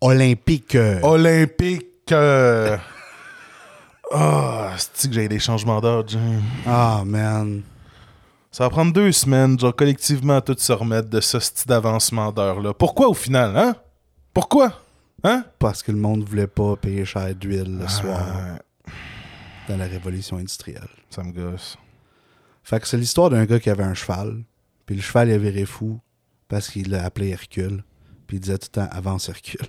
olympique. Olympique. euh, Ah, c'est que j'ai des changements d'heure, Jim. Ah, man. Ça va prendre deux semaines, genre collectivement, à tout se remettre de ce style d'avancement d'heure-là. Pourquoi au final, hein? Pourquoi? Hein? Parce que le monde voulait pas payer cher d'huile le soir Ah, dans la révolution industrielle. ça me gosse. Fait que c'est l'histoire d'un gars qui avait un cheval. Puis le cheval, il a viré fou parce qu'il l'a appelé Hercule. Puis il disait tout le temps avance Hercule.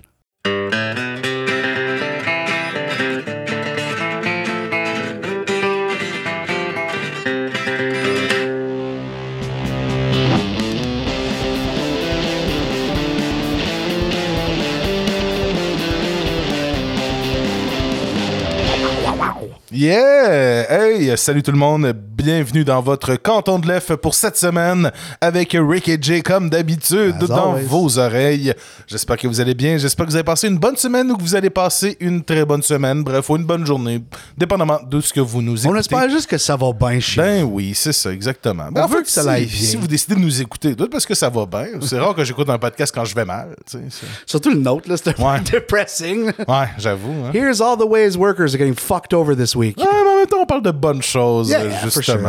Yeah! Hey, salut tout le monde. Bienvenue dans votre canton de l'EF pour cette semaine avec Rick et Jay comme d'habitude As dans always. vos oreilles. J'espère que vous allez bien. J'espère que vous avez passé une bonne semaine ou que vous allez passer une très bonne semaine. Bref, ou une bonne journée, dépendamment de ce que vous nous écoutez. On espère juste que ça va bien chez Ben oui, c'est ça, exactement. Ben, On en veut fait, que ça si- bien. Si vous décidez de nous écouter, tout parce que ça va bien. C'est rare que j'écoute un podcast quand je vais mal. c'est- Surtout le nôtre, là, c'était Ouais. depressing. Ouais, j'avoue. Hein. Here's all the ways workers are getting fucked over this week. Ah, mais en même temps, on parle de bonnes choses, Yeah, yeah,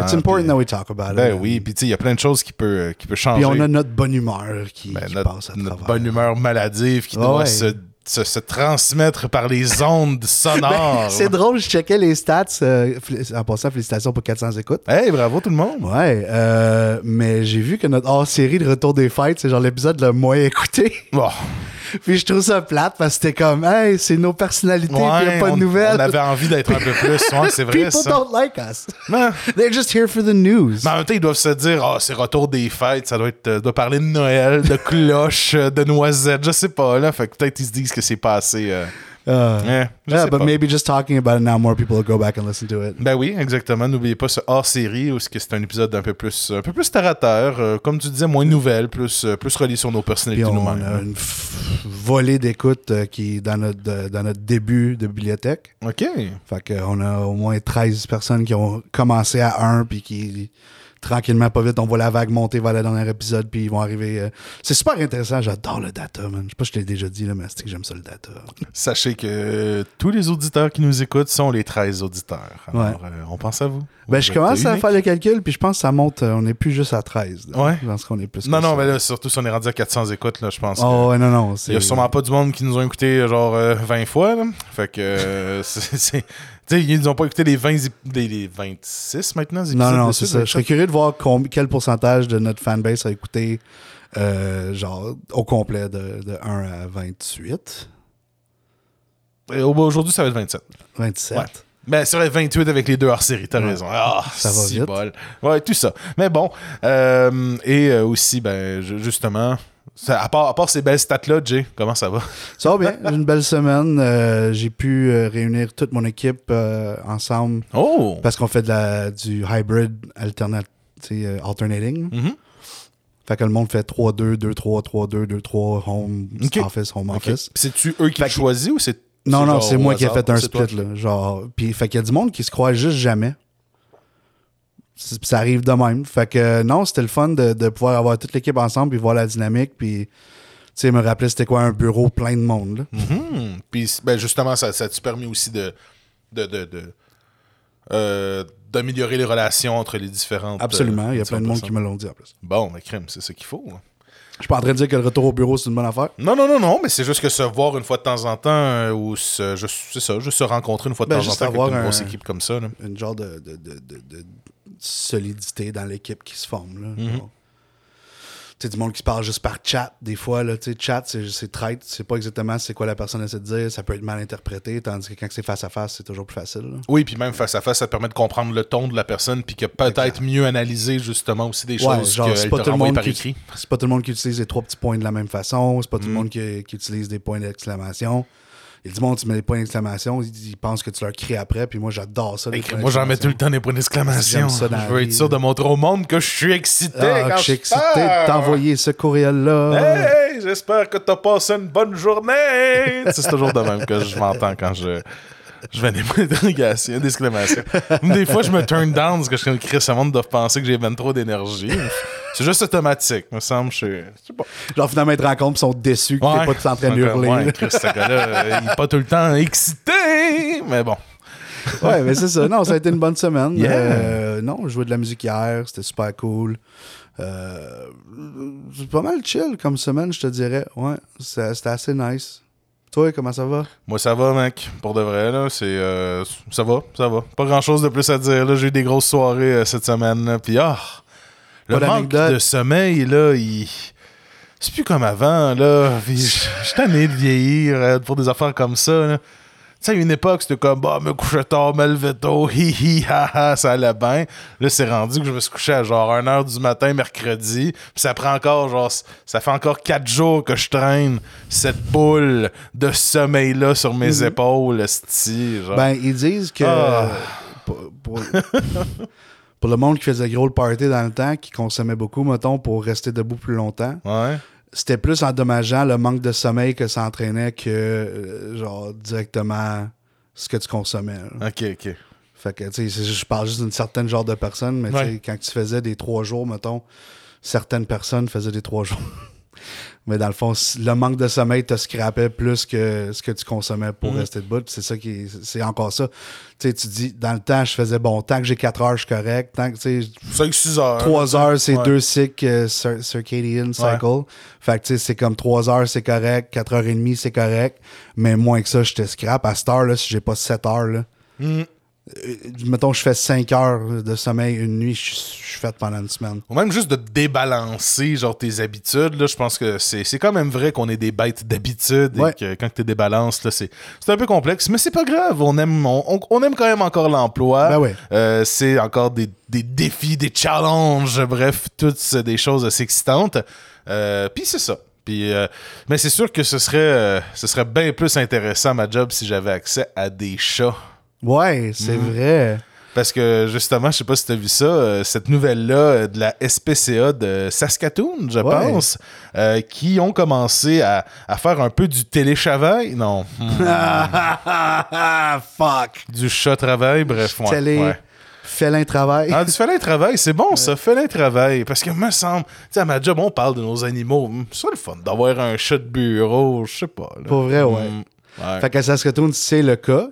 It's important that we talk about Ben it. oui, puis tu sais, il y a plein de choses qui peut, euh, qui peut changer. Puis on a notre bonne humeur qui, Ben, qui notre, passe à notre travers. bonne humeur maladive qui doit ouais. se, se, se transmettre par les ondes sonores. Ben, c'est drôle, je checkais les stats. euh, en passant, félicitations pour 400 écoutes. Hey, bravo tout le monde. Ouais, euh, mais j'ai vu que notre hors-série de Retour des Fêtes, c'est genre l'épisode le moins écouté. Bon, puis je trouve ça plate parce que c'était comme, hey, c'est nos personnalités, puis il ouais, a pas on, de nouvelles. on avait envie d'être un peu plus. Ouais, c'est vrai People ça. don't like us. Non. They're just here for the news. Mais en même temps, ils doivent se dire, ah, c'est retour des fêtes, ça doit être, euh, doit parler de Noël, de cloches, euh, de noisettes, je sais pas, là. Fait que peut-être ils se disent que c'est passé. Euh, Uh, yeah, sais but pas. maybe just talking about it now, more people will go back and listen to it. Ben oui, exactement. N'oubliez pas ce hors-série où c'est un épisode un peu plus, un peu plus terre à terre, euh, comme tu disais, moins nouvelle, plus, euh, plus relié sur nos personnalités on nous-mêmes. a une volée d'écoute euh, qui est dans notre, de- dans notre début de bibliothèque. Ok. Fait qu'on a au moins 13 personnes qui ont commencé à 1 puis qui tranquillement pas vite on voit la vague monter vers le dernier épisode puis ils vont arriver euh, c'est super intéressant j'adore le data man je sais pas si je t'ai déjà dit là mais c'est que j'aime ça le data Sachez que tous les auditeurs qui nous écoutent sont les 13 auditeurs. Alors, euh, on pense à vous. ben je êtes commence à uniques. faire le calcul puis je pense que ça monte euh, on est plus juste à 13 là. Ouais. je pense qu'on est plus Non, que non, ça. mais là, surtout si on est rendu à 400 écoutes, là, je pense. que- oh ouais non non Il c'est y a sûrement pas du monde qui nous ont écouté genre euh, 20 fois. Là. Fait que euh, c'est. c'est- Tu sais, ils nous ont pas écouté les 20 ép- les, les 26 maintenant. épisodes non non c'est ça je serais curieux de voir quel pourcentage de notre fanbase a écouté euh, genre au complet de, de 1 à 28 Et au- Aujourd'hui, ça va être 27. 27 Ouais. Ben, c'est vrai, 28 avec les deux hors-série, t'as Ouais. raison. Ah, Ça va si vite. bol. Ouais, tout ça. Mais bon, euh, et euh, aussi, ben, ju- justement, ça- à, part, à part ces belles stats-là, Jay, comment ça va? Ça va bien, j'ai une belle semaine. Euh, j'ai pu euh, réunir toute mon équipe euh, ensemble Oh! parce qu'on fait de la, du hybrid alternat, alternating. Mhm. Fait que le monde fait 3-2, 2-3, 3-2, 2-3, home office, home office. C'est-tu eux qui choisissent ou c'est. Non, non, c'est moi qui ai fait un split. Là, genre, puis, fait qu'il y a du monde qui se croit juste jamais. Ça arrive de même. Fait que non, c'était le fun de, de pouvoir avoir toute l'équipe ensemble puis voir la dynamique puis tu sais me rappeler c'était quoi un bureau plein de monde. là. Mhm. Puis ben, justement, ça, ça t'a permis aussi de. de, de, euh, d'améliorer les relations entre les différentes. Absolument, euh, il y a plein de monde qui me l'ont dit en plus. Bon, mais crème, c'est ça qu'il faut. hein. Je suis pas en train de dire que le retour au bureau c'est une bonne affaire. Non, non, non, non, mais c'est juste que se voir une fois de temps en temps, euh, ou c'est ça, juste se rencontrer une fois de Ben, temps en temps avec une grosse un- équipe comme ça. là. Une genre de, de, de, de- de solidité dans l'équipe qui se forme. Là, Mhm. Tu sais, du monde qui se parle juste par chat, des fois. Là, tu sais, chat, c'est, c'est traite. C'est pas exactement c'est quoi la personne essaie de dire. Ça peut être mal interprété. Tandis que quand c'est face à face, c'est toujours plus facile. là. Oui, puis même face à face, ça permet de comprendre le ton de la personne, puis que peut-être mieux analyser justement aussi des Ouais, choses genre, c'est qu'elle pas tout le monde par écrit. C'est pas tout le monde qui utilise les trois petits points de la même façon. C'est pas tout Mm. le monde qui, qui utilise des points d'exclamation. Il y a du monde qui met des points d'exclamation, ils, ils pensent que tu leur cries après, puis moi j'adore ça. les Moi, j'en mets tout le temps des points d'exclamation. Je veux vie, être sûr de montrer au monde que je suis excité. Ah, quand je suis excité de t'envoyer ce courriel-là. Hey, j'espère que t'as passé une bonne journée. Tu c'est toujours de même que je m'entends quand je Je vais des points d'interrogation, d'exclamation. Des fois, je me turn down parce que je suis Chris, ce monde doit penser que j'ai ben trop d'énergie. C'est juste automatique, me semble. Je sais pas. Genre, finalement, ils te rencontrent, ils sont déçus que t'es pas tout en train de hurler. Ouais, Chris, ce gars-là, il est pas tout le temps excité, mais bon. ouais, mais c'est ça. Non, ça a été une bonne semaine. Yeah. Euh, non, je jouais de la musique hier, c'était super cool. Euh, c'est pas mal chill comme semaine, je te dirais. Ouais, c'était assez nice. Toi, comment ça va? Moi, ça va, mec. Pour de vrai, là, c'est... euh, ça va, ça va. Pas grand-chose de plus à dire, là. J'ai eu des grosses soirées euh, cette semaine, là. Puis, ah... le Pas manque de sommeil, là, il... C'est plus comme avant, là. Puis, je je suis tanné de vieillir euh, pour des affaires comme ça, là. Tu sais, à une époque, c'était comme, bah, me coucher tard, me lever tôt, hi hi, ha ha, ça allait bien. Là, c'est rendu que je me suis couché à genre 1h du matin, mercredi. Puis ça prend encore, genre, ça fait encore 4 jours que je traîne cette boule de sommeil-là sur mes épaules, esti, genre. Ben, ils disent que Ah. pour, pour- pour le monde qui faisait gros le party dans le temps, qui consommait beaucoup, mettons, pour rester debout plus longtemps, ouais. C'était plus endommageant le manque de sommeil que ça entraînait que, euh, genre, directement ce que tu consommais. là. Ok, ok. Fait que, tu sais, je parle juste d'une certaine genre de personne, mais Ouais. quand tu faisais des trois jours, mettons, certaines personnes faisaient des trois jours. Mais dans le fond, le manque de sommeil te scrapait plus que ce que tu consommais pour Mhm. rester debout. C'est ça qui est- c'est encore ça. Tu sais, tu dis, dans le temps, je faisais bon, tant que j'ai 4 heures, je suis correct. Tant que, tu sais, 5-6 heures. 3 heures, c'est Ouais. deux cycles euh, cir- circadian cycle. Fait que, tu sais, c'est comme 3 heures, c'est correct. 4 heures et demie, c'est correct. Mais moins que ça, je te scrape. À cette heure, là, si j'ai pas 7 heures, là, Mm. Euh, mettons, je fais 5 heures de sommeil une nuit, je suis fait pendant une semaine. Ou même juste de débalancer genre tes habitudes, là, je pense que c'est quand même vrai qu'on est des bêtes d'habitude Ouais. et que quand tu débalances, là, c'est un peu complexe, mais c'est pas grave, on aime, on, on- aime quand même encore l'emploi. Ben ouais. Euh, c'est encore des, des défis, des challenges, bref, toutes des choses assez excitantes. Euh, Puis c'est ça. Puis, euh, mais c'est sûr que ce serait, ce serait bien plus intéressant ma job si j'avais accès à des chats. Ouais, c'est Mhm. vrai. Parce que justement, je sais pas si tu as vu ça, euh, cette nouvelle-là euh, de la SPCA de Saskatoon, je Ouais. pense, euh, qui ont commencé à, à faire un peu du télétravail. Non. Hmm. Fuck. du chat-travail, bref. ouais, Télé, ouais. félin travail. Ah, du félin travail, c'est bon ça, félin travail. Parce que me semble, tu sais, à ma job, on parle de nos animaux. Hmm, C'est le fun d'avoir un chat de bureau, je sais pas. là. Pour vrai, ouais. Hmm, ouais. Fait qu'à Saskatoon, c'est le cas.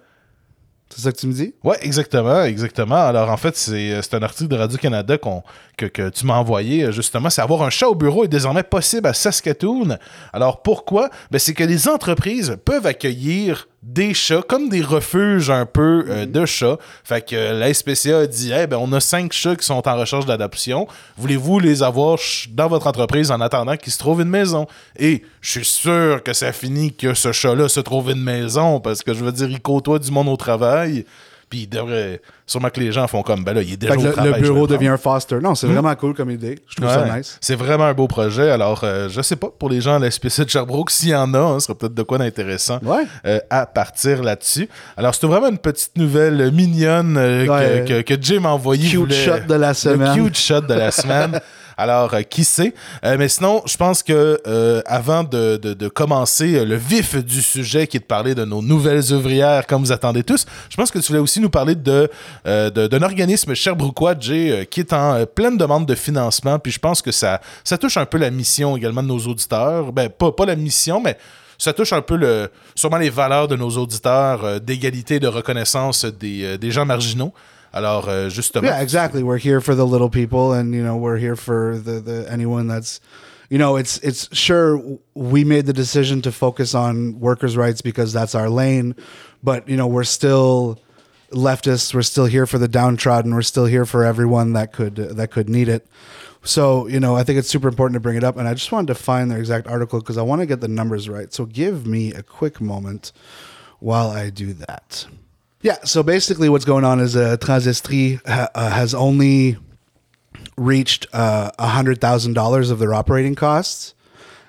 C'est ça que tu me dis? Ouais, exactement, exactement. Alors en fait, c'est euh, c'est un article de Radio-Canada qu'on- que, que tu m'as envoyé euh, justement. C'est avoir un chat au bureau est désormais possible à Saskatoon. Alors pourquoi? Ben, c'est que les entreprises peuvent accueillir des chats comme des refuges un peu euh, de chats. Fait que euh, la SPCA a dit Eh ben, on a cinq chats qui sont en recherche d'adoption. Voulez-vous les avoir dans votre entreprise en attendant qu'ils se trouvent une maison? Et je suis sûr que ça finit que ce chat-là se trouve une maison parce que je veux dire, il côtoie du monde au travail. Puis il devrait. Sûrement que les gens font comme ben là, il est déjà au le, travail. le bureau devient un foster. Non, c'est vraiment cool comme idée. Je trouve Ouais. ça nice. C'est vraiment un beau projet. Alors, euh, je sais pas, pour les gens à la SPC de Sherbrooke, s'il y en a, hein, ce serait peut-être de quoi d'intéressant Ouais. euh, à partir là-dessus. Alors, c'était vraiment une petite nouvelle mignonne euh, Ouais. que, que, que Jim a envoyé. Il Cute voulait- shot de la semaine. Le cute shot de la semaine. Alors, euh, qui sait? Euh, mais sinon, je pense que euh, avant de, commencer le vif du sujet, qui est de parler de nos nouvelles ouvrières, comme vous attendez tous, je pense que tu voulais aussi nous parler de- d'un organisme Sherbrookeois, Jay, qui est en pleine demande de financement. Puis je pense que ça, touche un peu la mission également de nos auditeurs. Ben, pas, la mission, mais ça touche un peu le, sûrement les valeurs de nos auditeurs d'égalité de reconnaissance des gens marginaux. Alors, euh, justement. Yeah, exactly. We're here for the little people, and you know, we're here for the, the anyone that's, you know, it's it's sure we made the decision to focus on workers' rights because that's our lane, but you know, we're still leftists. We're still here for the downtrodden. We're still here for everyone that could that could need it. So you know, I think it's super important to bring it up, and I just wanted to find their exact article because I want to get the numbers right. So give me a quick moment while I do that. Yeah, so basically what's going on is uh, Transestri ha- uh, has only reached uh, $100,000 of their operating costs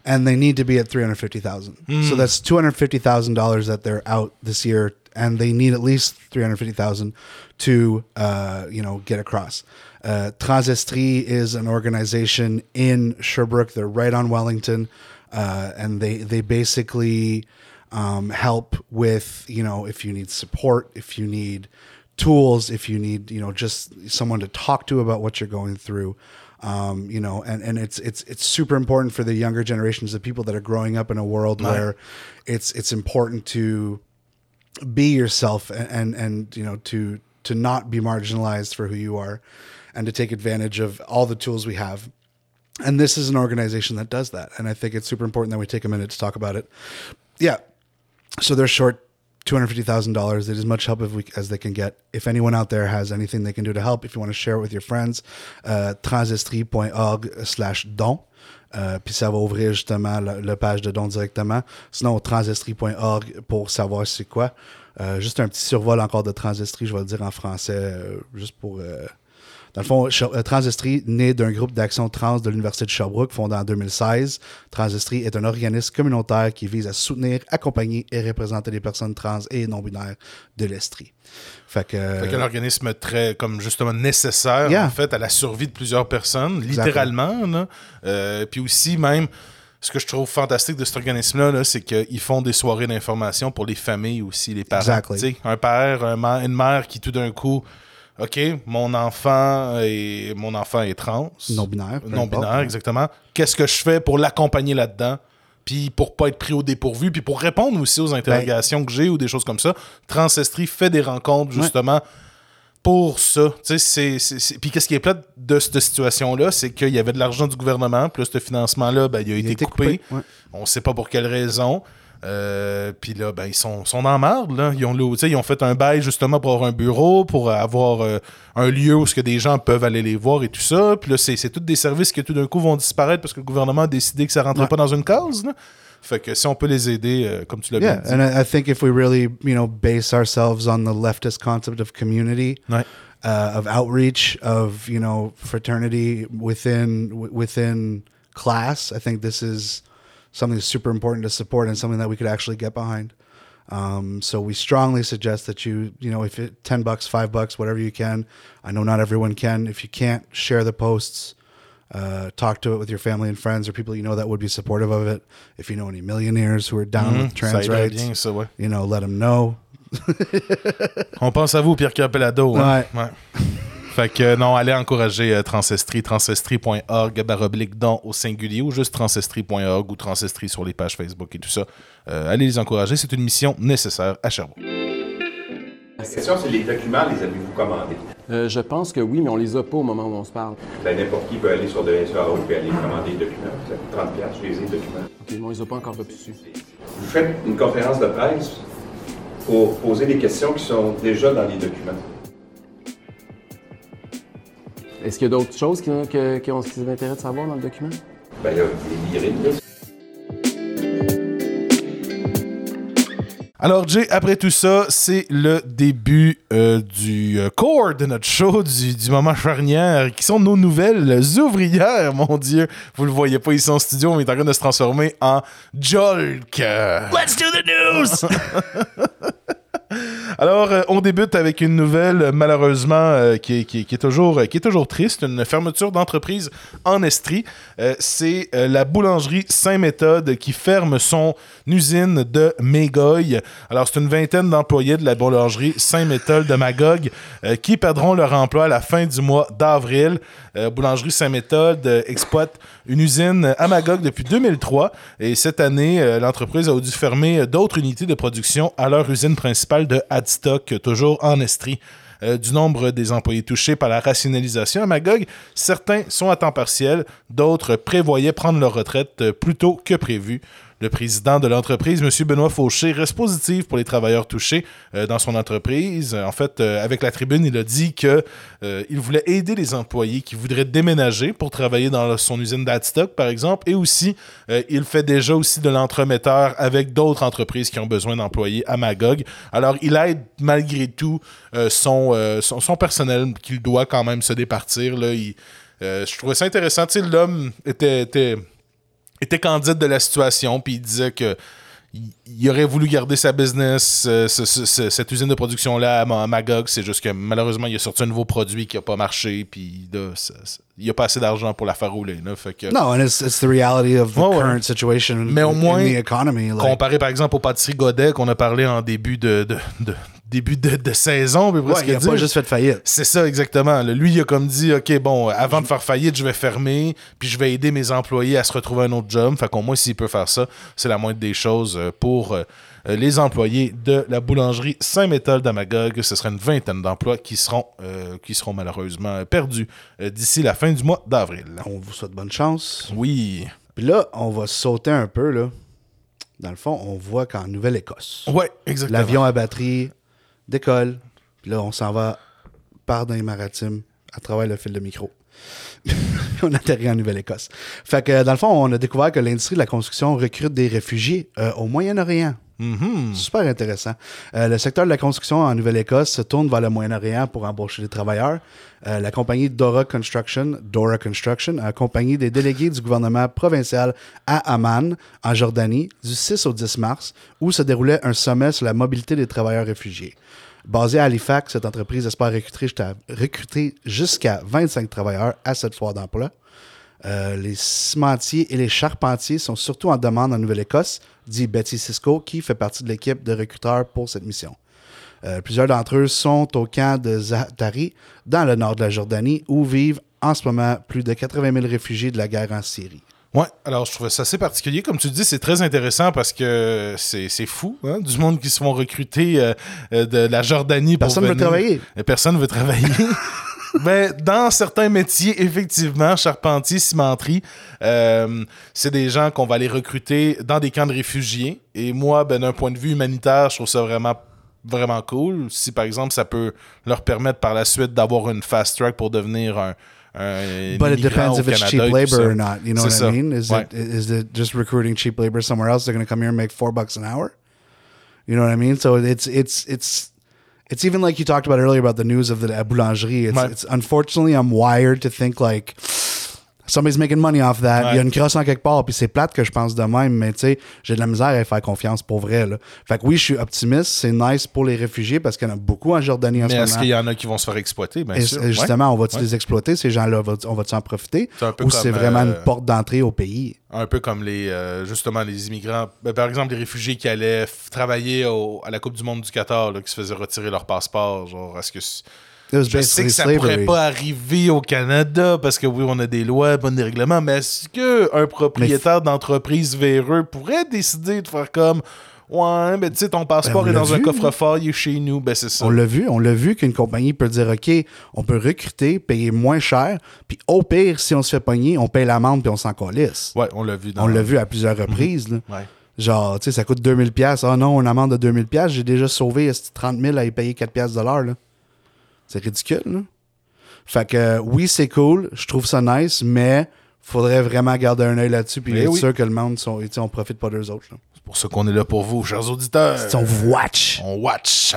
and they need to be at 350,000. So that's $250,000 that they're out this year and they need at least 350,000 to uh, you know get across. Uh, Transestri is an organization in Sherbrooke. They're right on Wellington uh, and they they basically um, help with, you know, if you need support, if you need tools, if you need, you know, just someone to talk to about what you're going through. Um, you know, and, and it's it's it's super important for the younger generations of people that are growing up in a world where it's it's important to be yourself and, and and you know to to not be marginalized for who you are and to take advantage of all the tools we have. And this is an organization that does that. And i think it's super important that we take a minute to talk about it. Yeah so they're short $250,000. They need as much help we, as they can get. If anyone out there has anything they can do to help, if you want to share it with your friends, uh, transestrie.org slash don. Euh, puis ça va ouvrir justement la, page de don directement. Sinon, transestrie.org pour savoir c'est quoi. Euh, juste un petit survol encore de Transestrie, je vais le dire en français, euh, juste pour... dans le fond, euh, Transestrie, né d'un groupe d'action trans de l'Université de Sherbrooke, fondé en 2016. Transestrie est un organisme communautaire qui vise à soutenir, accompagner et représenter les personnes trans et non-binaires de l'Estrie. Fait que... Fait qu'un organisme très, comme justement nécessaire, Yeah. en fait, à la survie de plusieurs personnes, littéralement. là. Euh, puis aussi, même, ce que je trouve fantastique de cet organisme-là, là, c'est qu'ils font des soirées d'information pour les familles aussi, les parents. Exactly. Un père, un mère- une mère qui tout d'un coup, OK, mon enfant est, mon enfant est trans. Non-binaire, Non-binaire, ouais. exactement. Qu'est-ce que je fais pour l'accompagner là-dedans? Puis pour pas être pris au dépourvu, puis pour répondre aussi aux interrogations que j'ai ou des choses comme ça. Transestrie fait des rencontres justement pour ça. Tu sais, c'est- Puis qu'est-ce qui est plate de cette situation-là, c'est qu'il y avait de l'argent du gouvernement, plus ce financement-là, ben, il a été été coupé. coupé, ouais. On sait pas pour quelle raison. Euh, puis là, ben, ils sont, sont en marde. Là. Ils, ont, ils fait un bail justement pour avoir un bureau, pour avoir euh, un lieu où ce que des gens peuvent aller les voir et tout ça. Puis là, c'est c'est tous des services qui tout d'un coup vont disparaître parce que le gouvernement a décidé que ça rentrait Ouais. pas dans une case. là. Fait que si on peut les aider, euh, comme tu l'as Yeah, bien dit. and I, think if we really, you know, base ourselves on the leftist concept of community, Ouais. uh, of outreach, of you know, fraternity within within class, I think this is something super important to support and something that we could actually get behind. Um, so we strongly suggest that you, you know, if it ten bucks, five bucks, whatever you can. I know not everyone can. If you can't, share the posts. Uh, talk to it with your family and friends or people you know that would be supportive of it. If you know any millionaires who are down with trans rights, ça, ouais. you know, let them know. On pense à vous, Pierre Capelado. hein? Ouais. Fait que euh, non, allez encourager euh, Transestrie, transestrie.org, baroblique don au singulier ou juste transestrie.org ou transestrie sur les pages Facebook et tout ça. Euh, allez les encourager, c'est une mission nécessaire à Sherbrooke. La question, c'est les documents, les avez-vous commandés? Euh, je pense que oui, mais on les a pas au moment où on se parle. Ben, N'importe qui peut aller sur de et aller commander les documents. Ça coûte 30 piastres, je les ai, les documents. OK, mais on les a pas encore reçus. Vous faites une conférence de presse pour poser des questions qui sont déjà dans les documents. Est-ce qu'il y a d'autres choses qui, que- qui ont, qui intérêt de savoir dans le document? Ben là, vous les lirez, là. Alors, Jay, après tout ça, c'est le début euh, du euh, core de notre show, du, du moment charnière, qui sont nos nouvelles ouvrières, mon Dieu. Vous le voyez pas ici en studio, mais il est en train de se transformer en Jolk. Let's do the news! Alors, euh, on débute avec une nouvelle, malheureusement, euh, qui, est, toujours, triste, une fermeture d'entreprise en Estrie. Euh, c'est la boulangerie Saint-Méthode qui ferme son usine de Mégoy. Alors, c'est une vingtaine d'employés de la boulangerie Saint-Méthode de Magog qui perdront leur emploi à la fin du mois d'avril. Boulangerie Saint-Méthode exploite une usine à Magog depuis 2003 et cette année, l'entreprise a dû fermer d'autres unités de production à leur usine principale de Toujours en Estrie. Euh, du nombre des employés touchés par la rationalisation à Magog, certains sont à temps partiel, d'autres prévoyaient prendre leur retraite euh, plus tôt que prévu. Le président de l'entreprise, M. Benoît Fauché, reste positif pour les travailleurs touchés euh, dans son entreprise. En fait, euh, avec la tribune, il a dit que euh, voulait aider les employés qui voudraient déménager pour travailler dans son usine d'Adstock, par exemple, et aussi, il fait déjà aussi de l'entremetteur avec d'autres entreprises qui ont besoin d'employés à Magog. Alors, il aide malgré tout son, son, son personnel qu'il doit quand même se départir. Là. Je trouvais ça intéressant. Tu l'homme était était candide de la situation, puis il disait que il, aurait voulu garder sa business, euh, ce- ce- ce- cette usine de production-là à Ma- Magog. C'est juste que malheureusement, il a sorti un nouveau produit qui a pas marché. Puis là, ça- ça- il n'y a pas assez d'argent pour la faire rouler. Là, fait que, No, and it's, it's the reality of the Ouais, ouais. current situation Mais au in moins, the economy. Like, Comparé par exemple aux pâtisseries Godet qu'on a parlé en début de, de- de- début de, de saison, puis ouais, presque il a dire. pas juste fait faillite. C'est ça, exactement. Là, lui, il a comme dit, OK, bon, avant de faire faillite, je vais fermer, puis je vais aider mes employés à se retrouver un autre job. Fait qu'au moins, s'il peut faire ça, c'est la moindre des choses euh, pour euh, euh, les employés de la boulangerie Saint-Méthode d'Amagog. Ce serait une vingtaine d'emplois qui seront, euh, qui seront malheureusement perdus d'ici la fin du mois d'avril. On vous souhaite bonne chance. Oui. Puis là, on va sauter un peu, là. Dans le fond, on voit qu'en Nouvelle-Écosse, Ouais, l'avion à batterie décolle. Puis là, on s'en va par dans les maritimes à travers le fil de micro. on atterrit en Nouvelle-Écosse. Fait que, dans le fond, on a découvert que l'industrie de la construction recrute des réfugiés euh, au Moyen-Orient. Mhm. Super intéressant. Euh, le secteur de la construction en Nouvelle-Écosse se tourne vers le Moyen-Orient pour embaucher des travailleurs. Euh, la compagnie Dora Construction, Dora Construction, a accompagné des délégués du gouvernement provincial à Amman, en Jordanie, du 6 au 10 mars, où se déroulait un sommet sur la mobilité des travailleurs réfugiés. Basée à Halifax, cette entreprise espère recruter jusqu'à, recruter jusqu'à 25 travailleurs à cette foire d'emploi. Euh, les cimentiers et les charpentiers sont surtout en demande en Nouvelle-Écosse, dit Betty Cisco, qui fait partie de l'équipe de recruteurs pour cette mission. Euh, plusieurs d'entre eux sont au camp de Zaatari, dans le nord de la Jordanie, où vivent en ce moment plus de 80 000 réfugiés de la guerre en Syrie. Ouais, alors je trouvais ça assez particulier. Comme tu dis, c'est très intéressant parce que c'est fou, hein, du monde qui se font recruter euh, de la Jordanie pour Personne ne veut travailler. Personne veut travailler. Ben, dans certains métiers, effectivement, charpentier, cimenterie, euh, c'est des gens qu'on va aller recruter dans des camps de réfugiés. Et moi, ben, d'un point de vue humanitaire, je trouve ça vraiment vraiment cool. Si, par exemple, ça peut leur permettre par la suite d'avoir une fast track pour devenir un, un But it depends if it's Canada cheap labor or not. You know C'est what ça. I mean? Is, Ouais. it, is it just recruiting cheap labor somewhere else? They're going to come here and make four bucks an hour? You know what I mean? So it's it's it's it's even like you talked about earlier about the news of the la boulangerie. It's, it's unfortunately I'm wired to think like somebody's making money off that? Il y a une crosse en quelque part, puis c'est plate que je pense de même, mais tu sais, j'ai de la misère à faire confiance pour vrai. Là. Fait que oui, je suis optimiste. C'est nice pour les réfugiés parce qu'il y en a beaucoup en Jordanie en Mais ce est-ce moment. qu'il y en a qui vont se faire exploiter? Bien Et sûr. et justement, on va-tu Ouais. les exploiter, ces gens-là? On va-tu en profiter? C'est un peu Ou c'est vraiment euh, une porte d'entrée au pays? Un peu comme les euh, justement les immigrants, Ben, par exemple les réfugiés qui allaient travailler au- à la Coupe du Monde du Qatar, là, qui se faisaient retirer leur passeport. Genre, est-ce que je sais que ça slavery. pourrait pas arriver au Canada parce que oui, on a des lois, pas des règlements, mais est-ce que un propriétaire d'entreprise véreux pourrait décider de faire comme ouais, mais tu sais ton passeport Ben, est dans un coffre-fort, il est chez nous, ben c'est ça. On l'a vu, on l'a vu qu'une compagnie peut dire OK, on peut recruter, payer moins cher, puis au pire, si on se fait pogner, on paye l'amende puis on s'en calisse. Ouais, on l'a vu dans On l'a vu à plusieurs reprises. là. Ouais. Genre, tu sais, ça coûte 2000 pièces. Ah non, une amende de 2000 pièces, j'ai déjà sauvé esti, 30 000 à y payer 4 pièces de l'heure. C'est ridicule. Là. Fait que oui, c'est cool, je trouve ça nice, mais faudrait vraiment garder un œil là-dessus puis Mais être oui. sûr que le monde, sont, on profite pas d'eux autres. là. Pour ça qu'on est là pour vous, chers auditeurs. On vous watch. On watch.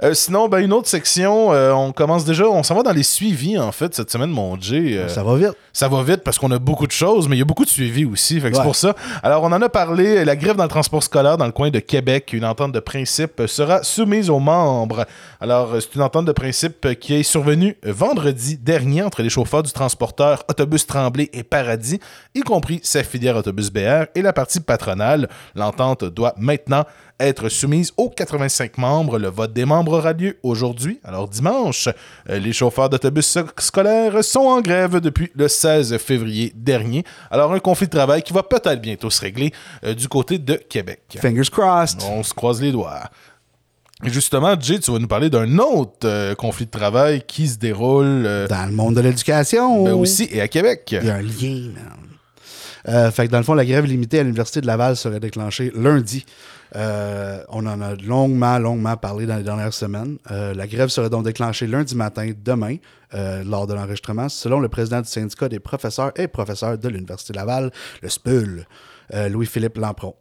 Euh, sinon, ben, une autre section, euh, on commence déjà, on s'en va dans les suivis, en fait, cette semaine, mon Jay. euh, Ça va vite. ça va vite parce qu'on a beaucoup de choses, mais il y a beaucoup de suivis aussi. Fait que C'est pour ça. Alors, on en a parlé. La grève dans le transport scolaire dans le coin de Québec, une entente de principe sera soumise aux membres. Alors, c'est une entente de principe qui est survenue vendredi dernier entre les chauffeurs du transporteur Autobus Tremblay et Paradis, y compris sa filière Autobus BR et la partie patronale. L'entente doit maintenant être soumise aux 85 membres. Le vote des membres aura lieu aujourd'hui, alors dimanche. Euh, les chauffeurs d'autobus scolaires sont en grève depuis le 16 février dernier. Alors un conflit de travail qui va peut-être bientôt se régler euh, du côté de Québec. Fingers crossed. On se croise les doigts. Justement, Jay, tu vas nous parler d'un autre euh, conflit de travail qui se déroule euh, Dans le monde de l'éducation. ben aussi et à Québec. Il y a un lien, man. Euh, fait que dans le fond, la grève limitée à l'Université de Laval serait déclenchée lundi. Euh, on en a longuement, longuement parlé dans les dernières semaines. Euh, la grève serait donc déclenchée lundi matin, demain, euh, lors de l'enregistrement, selon le président du syndicat des professeurs et professeurs de l'Université de Laval, le SPUL, euh, Louis-Philippe Lampron.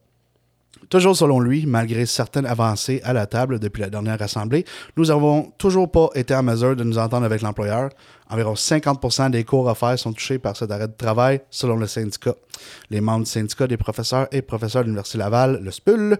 Toujours selon lui, malgré certaines avancées à la table depuis la dernière assemblée, nous n'avons toujours pas été en mesure de nous entendre avec l'employeur. Environ 50% des cours offerts sont touchés par cet arrêt de travail, selon le syndicat. Les membres du syndicat des professeurs et professeurs de l'Université Laval, le SPUL,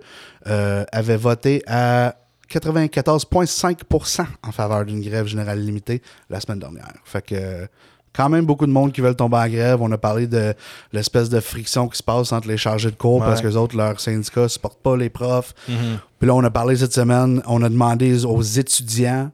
euh, avaient voté à 94,5% en faveur d'une grève générale limitée la semaine dernière. Fait que euh, quand même beaucoup de monde qui veulent tomber en grève. On a parlé de l'espèce de friction qui se passe entre les chargés de cours parce que les autres, leurs syndicats ne supportent pas les profs. Puis là, on a parlé cette semaine, on a demandé aux étudiants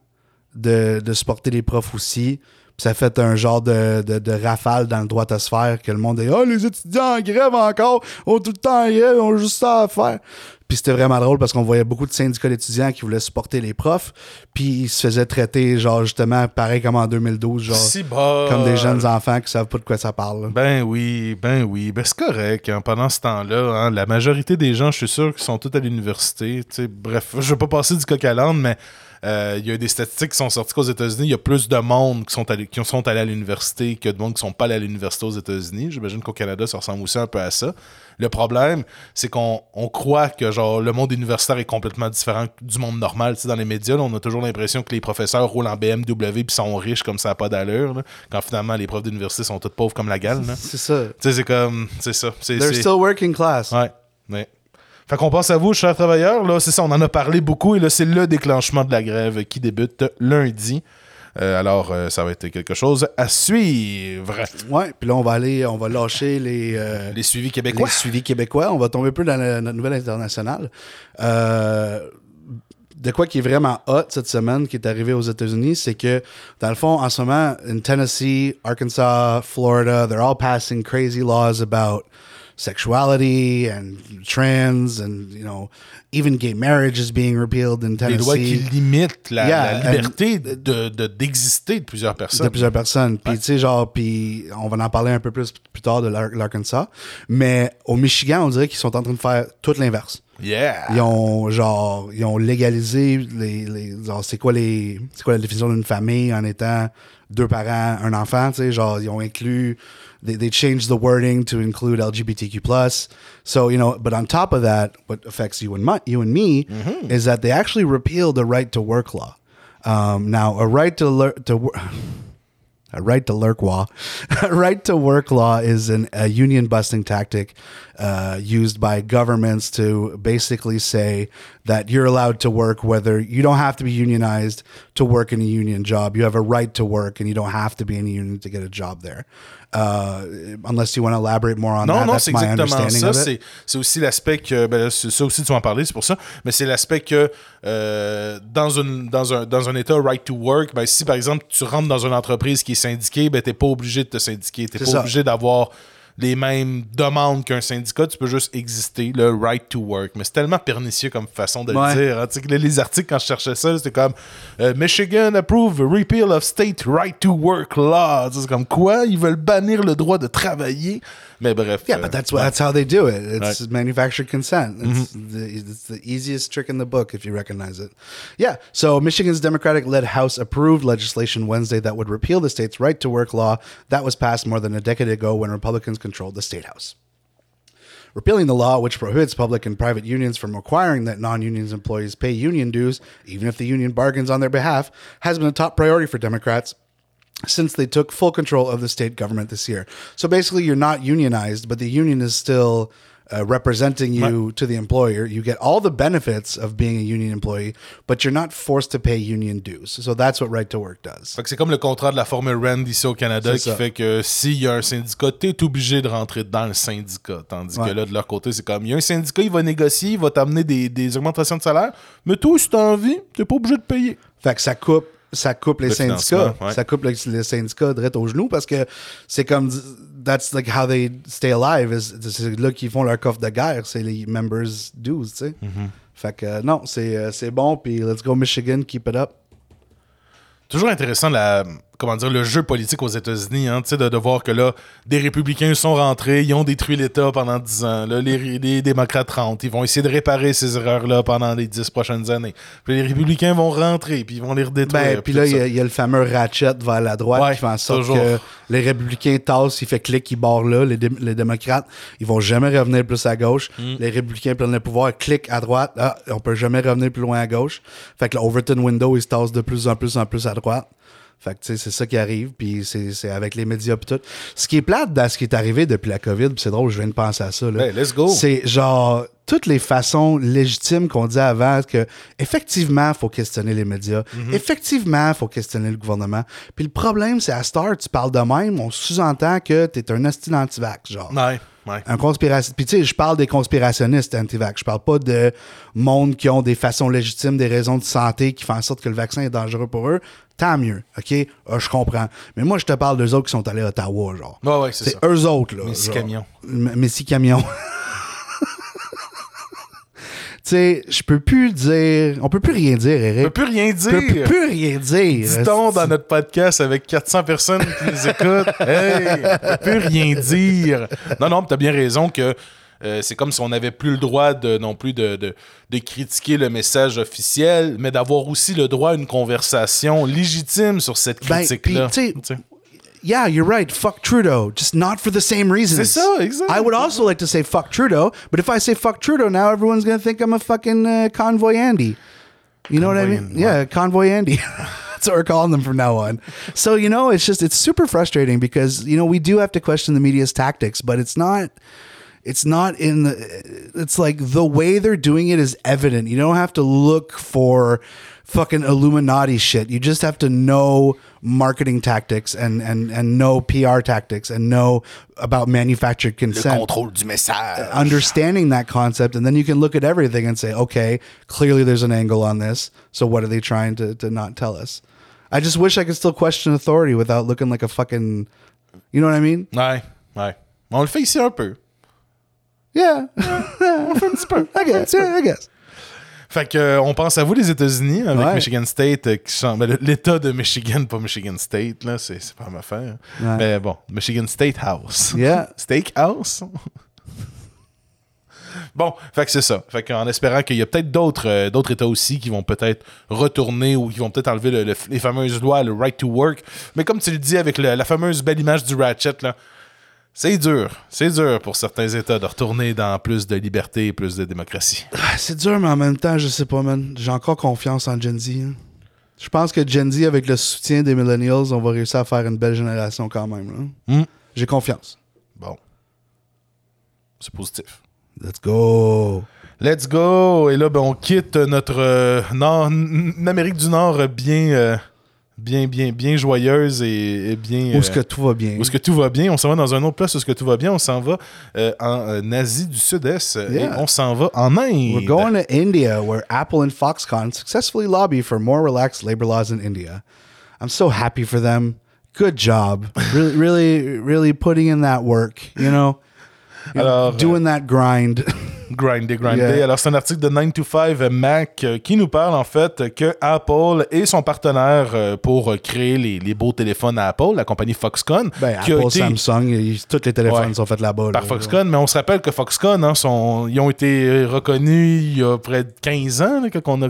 de, de supporter les profs aussi. Ça fait un genre de, de, de rafale dans le droit à sphère que le monde dit Ah, les étudiants en grève encore, ont tout le temps en grève, ont juste ça à faire. Puis c'était vraiment drôle parce qu'on voyait beaucoup de syndicats d'étudiants qui voulaient supporter les profs, puis ils se faisaient traiter, genre, justement, pareil comme en 2012, genre, Si comme des jeunes enfants qui savent pas de quoi ça parle. Ben oui, ben oui. Ben c'est correct. hein. Pendant ce temps-là, hein, la majorité des gens, je suis sûr, qui sont tous à l'université. tu sais, Bref, je vais pas passer du coq à l'âne, mais il y a des statistiques qui sont sorties qu'aux États-Unis, il y a plus de monde qui sont, allés, qui sont allés à l'université que de monde qui sont pas allés à l'université aux États-Unis. J'imagine qu'au Canada, ça ressemble aussi un peu à ça. Le problème, c'est qu'on on croit que genre le monde universitaire est complètement différent du monde normal. Tu sais, dans les médias, là, on a toujours l'impression que les professeurs roulent en BMW puis sont riches comme ça n'a pas d'allure. là, Quand finalement, les profs d'université sont tous pauvres comme la gale. là. C'est ça. Sais, c'est comme. C'est ça. C'est, They're c'est- still working class. Ouais. ouais. Fait qu'on passe à vous, chers travailleurs. Là, c'est ça, on en a parlé beaucoup et là, c'est le déclenchement de la grève qui débute lundi. Euh, alors, euh, ça va être quelque chose à suivre. Ouais, puis là, on va aller, on va lâcher les, euh, Les suivis québécois. les suivis québécois. On va tomber un peu dans la- notre nouvelle internationale. De quoi qui est vraiment hot cette semaine qui est arrivé aux États-Unis, c'est que, dans le fond, en ce moment, in Tennessee, Arkansas, Florida, they're all passing crazy laws about sexuality and trans and, you know, even gay marriage is being repealed in Des Tennessee. lois qui limitent la, Yeah, la liberté de, de- d'exister de plusieurs personnes. de plusieurs personnes. Puis, tu sais, genre, puis on va en parler un peu plus plus tard de l'Ar- l'Arkansas. Mais au Michigan, on dirait qu'ils sont en train de faire tout l'inverse. Yeah! Ils ont, genre, ils ont légalisé les, les genre, c'est quoi les, c'est quoi la définition d'une famille en étant deux parents, un enfant, tu sais, genre, ils ont inclus, they, they changed the wording to include LGBTQ+. So, you know, but on top of that, what affects you and my, you and me is that they actually repealed the right to work law. Um, now, a right to lear- to wor- a right to lurk law, a right to work law is an, a union busting tactic uh, used by governments to basically say that you're allowed to work whether you don't have to be unionized to work in a union job. You have a right to work, and you don't have to be in a union to get a job there. Uh, unless you want to elaborate more on Non, that, non, that's c'est my exactement understanding ça. of it. C'est, c'est aussi l'aspect que. Ben, ça aussi, tu vas en parler, c'est pour ça. Mais c'est l'aspect que euh, dans, une, dans, un, dans un État right to work, ben, si par exemple tu rentres dans une entreprise qui est syndiquée, ben, tu n'es pas obligé de te syndiquer. Tu n'es pas ça. obligé d'avoir les mêmes demandes qu'un syndicat. Tu peux juste exister, le right to work. Mais c'est tellement pernicieux comme façon de Ouais. le dire. hein. Tu sais, que là, les articles, quand je cherchais ça, c'était comme euh, Michigan approve repeal of state right to work law. C'est comme quoi? Ils veulent bannir le droit de travailler? Yeah, but that's what, that's how they do it. It's Right. Mm-hmm. manufactured consent. It's, the, it's the easiest trick in the book if you recognize it. Yeah. So Michigan's Democratic-led House approved legislation Wednesday that would repeal the state's right to work law that was passed more than a decade ago when Republicans controlled the state house. Repealing the law, which prohibits public and private unions from requiring that non unions employees pay union dues, even if the union bargains on their behalf, has been a top priority for Democrats since they took full control of the state government this year. So basically, you're not unionized, but the union is still uh, representing you to the employer. You get all the benefits of being a union employee, but you're not forced to pay union dues. So that's what Right to Work does. C'est comme le contrat de la formule RAND ici au Canada qui ça. fait que s'il y a un syndicat, t'es obligé de rentrer dans le syndicat. Tandis Ouais. que là, de leur côté, c'est comme il y a un syndicat, il va négocier, il va t'amener des, des augmentations de salaire, mais toi, si t'as envie, t'es pas obligé de payer. Fait que ça coupe, ça coupe les Le syndicats. ouais. Ça coupe les, les syndicats direct au genou parce que c'est comme. That's like how they stay alive. C'est là qu'ils font leur coffre de guerre. C'est les members dues, tu sais. Mm-hmm. Fait que euh, non, c'est euh, c'est bon. Puis let's go Michigan, keep it up. Toujours intéressant la, comment dire, le jeu politique aux États-Unis, hein, tu sais, de, de voir que là, des républicains sont rentrés, ils ont détruit l'État pendant 10 ans, là, les, les démocrates rentrent, ils vont essayer de réparer ces erreurs-là pendant les 10 prochaines années. Puis les républicains vont rentrer, puis ils vont les redétruire. Ben, puis là, il y, a- il y a le fameux ratchet vers la droite Ouais, qui fait en sorte toujours. que les républicains tassent, il fait clic, il barre là. Les, dé- les démocrates, ils vont jamais revenir plus à gauche. Mm. Les républicains prennent le pouvoir, clic à droite. Ah, on peut jamais revenir plus loin à gauche. Fait que le Overton window, il se tasse de plus en plus en plus à droite. Fait que, c'est ça qui arrive, puis c'est avec les médias pis tout. Ce qui est plate dans ce qui est arrivé depuis la COVID, pis c'est drôle, je viens de penser à ça, là. Ben, let's go. C'est genre toutes les façons légitimes qu'on dit avant que effectivement faut questionner les médias, Mhm. effectivement faut questionner le gouvernement. Puis le problème c'est à Star tu parles de même, on sous-entend que t'es un hostile anti-vax genre. Ouais, ouais. Un conspirationniste. Puis tu sais, je parle des conspirationnistes anti-vax. Je parle pas de monde qui ont des façons légitimes, des raisons de santé qui font en sorte que le vaccin est dangereux pour eux. Tant mieux, OK? Ah, je comprends. Mais moi, je te parle d'eux autres qui sont allés à Ottawa, genre. Ouais, ouais, c'est ça. eux autres, là. Messi. Camion. Messi Camion. tu sais, je peux plus dire... On peut plus rien dire, On Eric. peut plus rien On peut dire. plus rien dire. Dit-on dans notre podcast avec 400 personnes qui nous écoutent. Hey, on peut plus rien dire. Non, non, mais t'as bien raison que euh, c'est comme si on n'avait plus le droit de, non plus de, de, de critiquer le message officiel, mais d'avoir aussi le droit à une conversation légitime sur cette Ben, critique-là. Yeah, you're right. Fuck Trudeau. Just not for the same reasons. C'est ça, exact. I would also like to say fuck Trudeau, but if I say fuck Trudeau now, everyone's going to think I'm a fucking uh, convoy Andy. You know what I mean? Yeah, convoy Andy. That's what we're calling them from now on. So, you know, it's just, it's super frustrating because, you know, we do have to question the media's tactics, but it's not, it's not in the, it's like the way they're doing it is evident. You don't have to look for fucking Illuminati shit. You just have to know marketing tactics and, and, and know PR tactics and know about manufactured consent Contrôle message. understanding that concept and then you can look at everything and say okay clearly there's an angle on this so what are they trying to, to not tell us i just wish i could still question authority without looking like a fucking you know what i mean Ouais, ouais. On le fait ici un peu. yeah on fait un petit peu i guess yeah, i guess Fait que, euh, on pense à vous, les États-Unis, avec Ouais. Michigan State, euh, qui sont. ben, L'État de Michigan, pas Michigan State, là, c'est c'est pas ma affaire. Ouais. Mais bon, Michigan State House. Yeah. Steakhouse. bon, fait que c'est ça. Fait qu'en espérant qu'il y a peut-être d'autres euh, d'autres États aussi qui vont peut-être retourner ou qui vont peut-être enlever le- le- les fameuses lois, le right to work. Mais comme tu le dis avec le- la fameuse belle image du Ratchet, là. C'est dur, c'est dur pour certains États de retourner dans plus de liberté et plus de démocratie. Ah, c'est dur mais en même temps je sais pas man j'ai encore confiance en Gen Z hein. je pense que Gen Z avec le soutien des millennials on va réussir à faire une belle génération quand même. Hmm. j'ai confiance Bon. C'est positif. let's go Let's go! Et là, ben, on quitte notre euh, nord, Amérique du Nord bien, euh, bien, bien, bien joyeuse et, et bien. où est-ce euh, que tout va bien? où est-ce que tout va bien? On s'en va dans un autre place où est-ce que tout va bien? On s'en va euh, en euh, Asie du Sud-Est euh, Yeah. et on s'en va en Inde. We're going to India, where Apple and Foxconn successfully lobby for more relaxed labor laws in India. I'm so happy for them. Good job. really, really, really putting in that work, you know? You know, Alors, doing that grind. Grinder, grinder. Yeah. Alors, c'est un article de 9 to 5 Mac euh, qui nous parle en fait que Apple est son partenaire euh, pour euh, créer les, les beaux téléphones à Apple, la compagnie Foxconn. ben, qui a Apple, été- Samsung, ils- tous les téléphones Ouais. sont faits là-bas. par là. Foxconn, mais on se rappelle que Foxconn, hein, sont, ils ont été reconnus il y a près de 15 ans, là, quand on a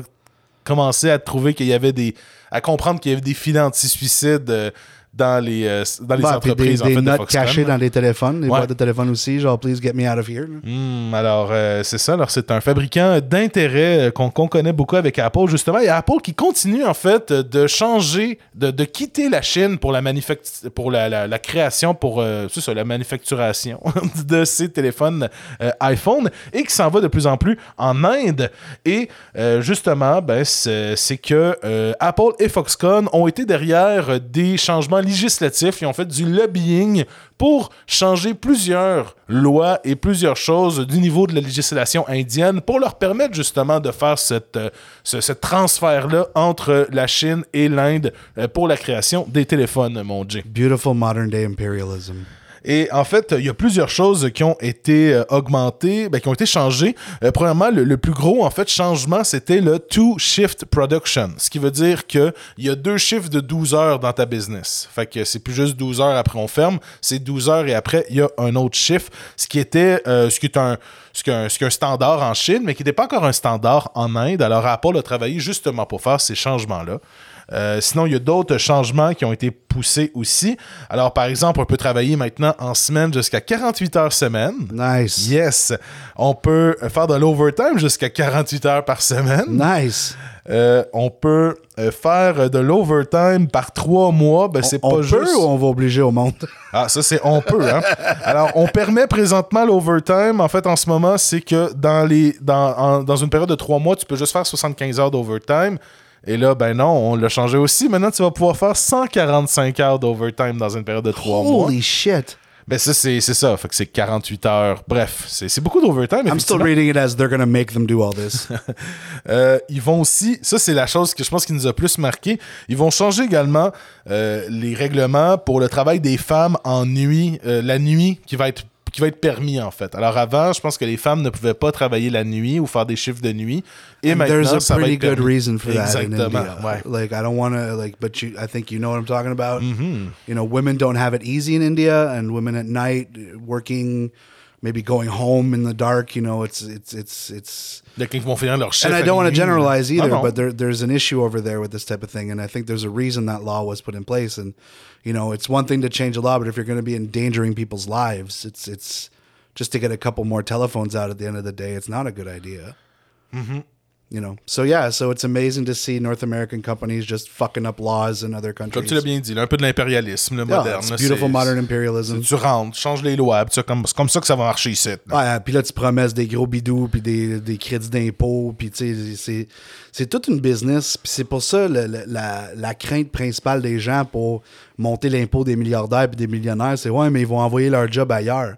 commencé à trouver qu'il y avait des. à comprendre qu'il y avait des filets anti-suicides euh, dans les, euh, dans les Ben, entreprises des, en des fait, de notes cachées dans les téléphones, les Ouais. boîtes de téléphone aussi, genre, please get me out of here. Hmm, alors, euh, c'est ça. Alors, c'est un fabricant d'intérêt euh, qu'on connaît beaucoup avec Apple, justement. Et Apple qui continue, en fait, de changer, de, de quitter la Chine pour la, pour la, la- la création, pour euh, ça, la manufacturation de ces téléphones euh, iPhone et qui s'en va de plus en plus en Inde. Et justement, ben, c'est que Apple et Foxconn ont été derrière des changements législatifs. Ils ont fait du lobbying pour changer plusieurs lois et plusieurs choses du niveau de la législation indienne pour leur permettre justement de faire euh, ce, ce transfert-là entre la Chine et l'Inde euh, pour la création des téléphones, mon Jay. Beautiful modern day imperialism. Et en fait, il y a plusieurs choses qui ont été euh, augmentées, ben, qui ont été changées. Euh, premièrement, le, plus gros, en fait, changement, c'était le two-shift production. Ce qui veut dire qu'il y a deux chiffres de 12 heures dans ta business. Fait que c'est plus juste 12 heures après on ferme, c'est 12 heures et après, il y a un autre chiffre. Ce qui était, est un, standard en Chine, mais qui n'était pas encore un standard en Inde. Alors Apple a travaillé justement pour faire ces changements-là. Euh, sinon, il y a d'autres changements qui ont été poussés aussi. Alors, par exemple, on peut travailler maintenant en semaine jusqu'à 48 heures semaine. Nice. Yes. On peut faire de l'overtime jusqu'à 48 heures par semaine. Nice. Euh, on peut euh, faire de l'overtime par trois mois. Ben, c'est on pas peut juste. ou on va obliger au monde? Ah, ça, c'est on peut. Hein? Alors, on permet présentement l'overtime. En fait, en ce moment, c'est que dans, les, dans, en- dans une période de trois mois, tu peux juste faire 75 heures d'overtime. Et là, ben non, on l'a changé aussi. Maintenant, tu vas pouvoir faire 145 heures d'overtime dans une période de trois mois. Holy shit. Ben ça, c'est c'est ça. Fait que c'est 48 heures. Bref, c'est c'est beaucoup d'overtime. I'm still reading it as they're going to make them do all this. Euh, ils vont aussi, ça c'est la chose que je pense qui nous a plus marqué, ils vont changer également euh, les règlements pour le travail des femmes en nuit, euh, la nuit qui va être qui va être permis en fait. Alors avant, je pense que les femmes ne pouvaient pas travailler la nuit ou faire des chiffres de nuit. Et And maintenant, there's a ça va pretty être good permis. reason for that in. India. Ouais. Like I don't want to like, but you, I think you know what I'm talking about. Mm-hmm. You know, women don't have it easy in India, and women at night working, maybe going home in the dark. You know, it's it's it's it's. Il y a quelqu'un qui vont finir leur chiffre. And I don't want to generalize either, but there, there's an issue over there with this type of thing, and I think there's a reason that law was put in place. And you know, it's one thing to change a law, but if you're going to be endangering people's lives, it's it's just to get a couple more telephones out at the end of the day. It's not a good idea. Mm-hmm. You know, so yeah, so it's amazing to see North American companies just fucking up laws in other Comme countries. tu l'as bien dit, là, un peu de l'impérialisme le Yeah, moderne. it's beautiful modern imperialism. Tu rentres, tu changes les lois, c'est comme, comme ça que ça va marcher ici. Ouais, puis là, tu promesses des gros bidous, puis des, des crédits d'impôt, puis tu sais, c'est, c'est toute une business. Puis c'est pour ça le- le- la, la crainte principale des gens pour monter l'impôt des milliardaires puis des millionnaires, c'est ouais, mais ils vont envoyer leur job ailleurs.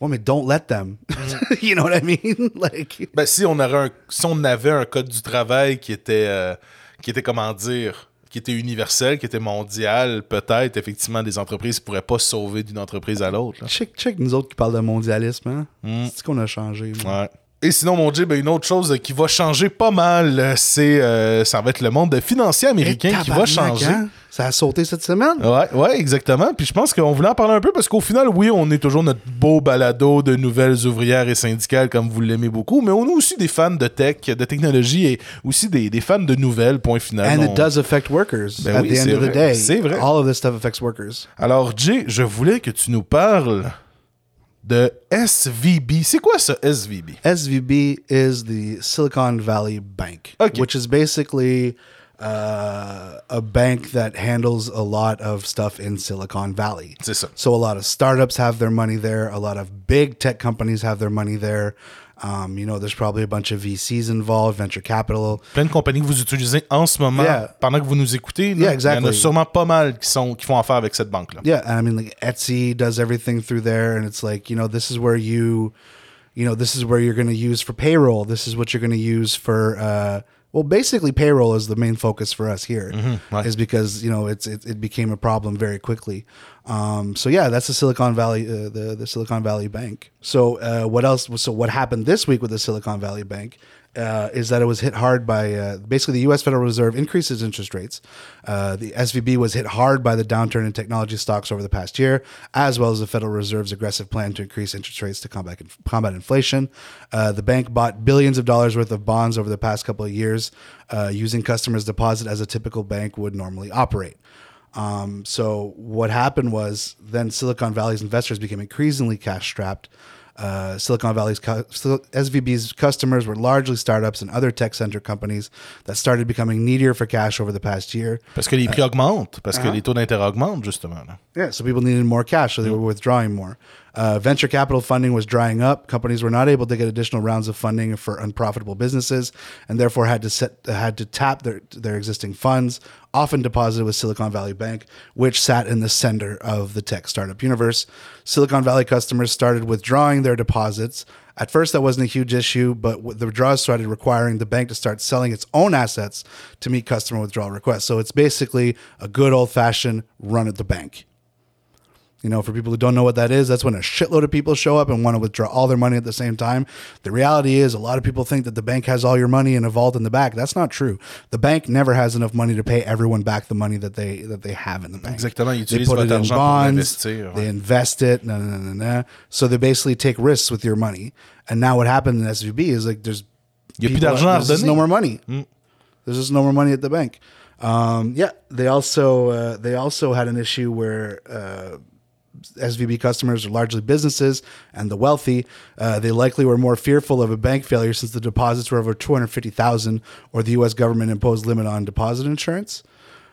Ouais, mais don't let them. you know what I mean? like, Ben, si on, aurait un, si on avait un code du travail qui était, euh, qui était, comment dire, qui était universel, qui était mondial, peut-être, effectivement, des entreprises ne pourraient pas se sauver d'une entreprise à l'autre. check, check nous autres qui parlent de mondialisme, hein? C'est ce qu'on a changé. moi. Ouais. Et sinon, mon ben, une autre chose qui va changer pas mal, euh, c'est euh, ça va être le monde financier américain qui va changer. hein? Ça a sauté cette semaine? Ouais, ouais, exactement. Puis je pense qu'on voulait en parler un peu parce qu'au final, oui, on est toujours notre beau balado de nouvelles ouvrières et syndicales comme vous l'aimez beaucoup, mais on est aussi des fans de tech, de technologie et aussi des, des fans de nouvelles, point final. And On- it does affect workers Ben at oui, the end of the day. C'est vrai. All of this stuff affects workers. Alors, Jay, je voulais que tu nous parles de SVB. C'est quoi ça, SVB? SVB is the Silicon Valley Bank, Okay. which is basically uh, a bank that handles a lot of stuff in Silicon Valley. C'est ça. So a lot of startups have their money there. A lot of big tech companies have their money there. Um, you know, there's probably a bunch of VCs involved, venture capital. Plein de compagnies que vous utilisez en ce moment Yeah. pendant que vous nous écoutez. là. Yeah, Il y en exactly. a sûrement pas mal qui, sont, qui font affaire avec cette banque-là. Yeah, and I mean, like Etsy does everything through there, and it's like you know, this is where you, you know, this is where you're going to use for payroll. This is what you're going to use for. Uh, well, basically, payroll is the main focus for us here, right. is because you know it's it, it became a problem very quickly. Um, so yeah, that's the Silicon Valley, uh, the the Silicon Valley Bank. So uh, what else? So what happened this week with the Silicon Valley Bank? Uh, is that it was hit hard by uh, basically the U.S. Federal Reserve increases interest rates. Uh, the SVB was hit hard by the downturn in technology stocks over the past year, as well as the Federal Reserve's aggressive plan to increase interest rates to combat combat inflation. Uh, the bank bought billions of dollars worth of bonds over the past couple of years, uh, using customers' deposit as a typical bank would normally operate. Um, so what happened was then Silicon Valley's investors became increasingly cash strapped. Uh, Silicon Valley's cu- SVB's customers were largely startups and other tech-centered companies that started becoming needier for cash over the past year. Parce que les prix augmentent, parce Uh-huh. que les taux d'intérêt augmentent, justement. là. Yeah, so people needed more cash, so they were withdrawing more. Uh, venture capital funding was drying up. Companies were not able to get additional rounds of funding for unprofitable businesses, and therefore had to set had to tap their their existing funds, often deposited with Silicon Valley Bank, which sat in the center of the tech startup universe. Silicon Valley customers started withdrawing their deposits. At first, that wasn't a huge issue, but the withdrawals started requiring the bank to start selling its own assets to meet customer withdrawal requests. So it's basically a good old fashioned run at the bank. You know, for people who don't know what that is, that's when a shitload of people show up and want to withdraw all their money at the same time. The reality is, a lot of people think that the bank has all your money in a vault in the back. That's not true. The bank never has enough money to pay everyone back the money that they that they have in the bank. Exactement, ils They put it in bonds. investir, They ouais. invest it. No, no, no, no. So they basically take risks with your money. And now what happened in SVB is like there's Il y a plus people- there's just no more money. There's just no more money at the bank. Um, yeah, they also uh, they also had an issue where uh, SVB customers are largely businesses and the wealthy. Uh, they likely were more fearful of a bank failure since the deposits were over two hundred fifty thousand, or the U.S. government imposed limit on deposit insurance.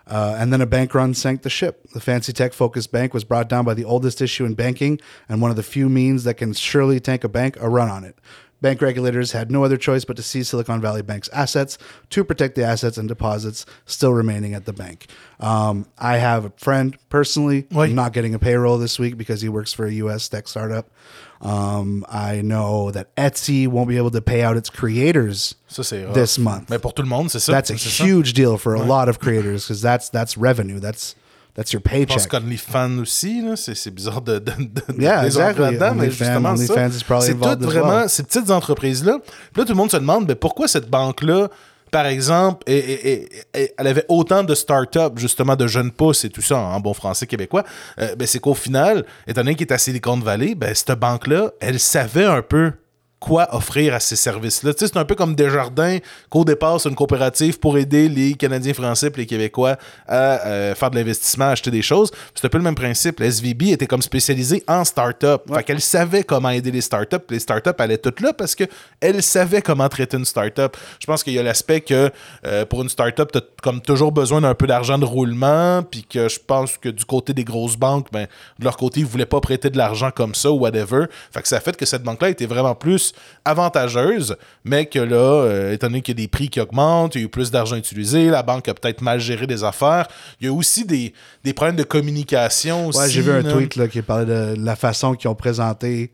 Uh, and then a bank run sank the ship. The fancy tech focused bank was brought down by the oldest issue in banking and one of the few means that can surely tank a bank, a run on it. Bank regulators had no other choice but to seize Silicon Valley Bank's assets to protect the assets and deposits still remaining at the bank. Um, I have a friend personally Oui. not getting a payroll this week because he works for a U.S. tech startup. Um, I know that Etsy won't be able to pay out its creators Ça, this month. Mais pour tout le monde, c'est ça. That's a c'est ça. huge deal for a lot of creators because that's that's revenue. That's that's your Je pense paycheck. qu'OnlyFans aussi, c'est, bizarre de, de, de, Yeah, de exactly. là-dedans, mais justement, c'est tout vraiment, well. ces petites entreprises-là. Là, tout le monde se demande, mais pourquoi cette banque-là, par exemple, et- et- et- et- elle avait autant de start-up, justement, de jeunes pousses et tout ça, en bon français québécois, euh, ben, c'est qu'au final, étant donné qu'il est à Silicon Valley, ben, cette banque-là, elle savait un peu quoi offrir à ces services-là. C'est un peu comme Desjardins, qu'au départ, c'est une coopérative pour aider les Canadiens français et les Québécois à euh, faire de l'investissement, à acheter des choses. C'est un peu le même principe. La SVB était comme spécialisée en start-up. Fait qu'elle savait comment aider les start-up. Les start-up allaient toutes là parce qu'elle savait comment traiter une start-up. Je pense qu'il y a l'aspect que euh, pour une start-up, tu as comme toujours besoin d'un peu d'argent de roulement, puis que je pense que du côté des grosses banques, ben, de leur côté, ils voulaient pas prêter de l'argent comme ça ou whatever. Fait que ça a fait que cette banque-là était vraiment plus avantageuse, mais que là, euh, étant donné qu'il y a des prix qui augmentent, il y a eu plus d'argent utilisé, la banque a peut-être mal géré des affaires. Il y a aussi des, des problèmes de communication aussi. Ouais, j'ai vu un là. tweet là, qui parlait de la façon qu'ils ont présenté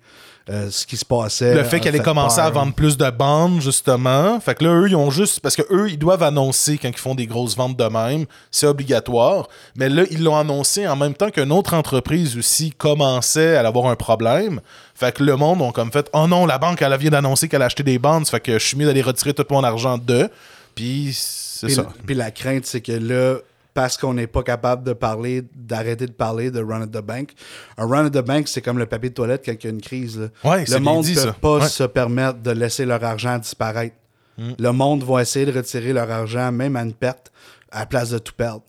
euh, ce qui se passait. Le fait a qu'elle ait commencé à vendre plus de bandes, justement. Fait que là, eux, ils ont juste. Parce que eux, ils doivent annoncer quand ils font des grosses ventes de même. C'est obligatoire. Mais là, ils l'ont annoncé en même temps qu'une autre entreprise aussi commençait à avoir un problème. Fait que le monde ont comme fait Oh non, la banque, elle vient d'annoncer qu'elle a acheté des bandes. Fait que je suis mis d'aller retirer tout mon argent d'eux. Puis c'est ça. puis la crainte, c'est que là, parce qu'on n'est pas capable de parler, d'arrêter de parler de run at the bank. Un run at the bank, c'est comme le papier de toilette quand il y a une crise. Ouais, le monde ne peut ça. pas Ouais. se permettre de laisser leur argent disparaître. Mm. Le monde va essayer de retirer leur argent, même à une perte, à la place de tout perdre.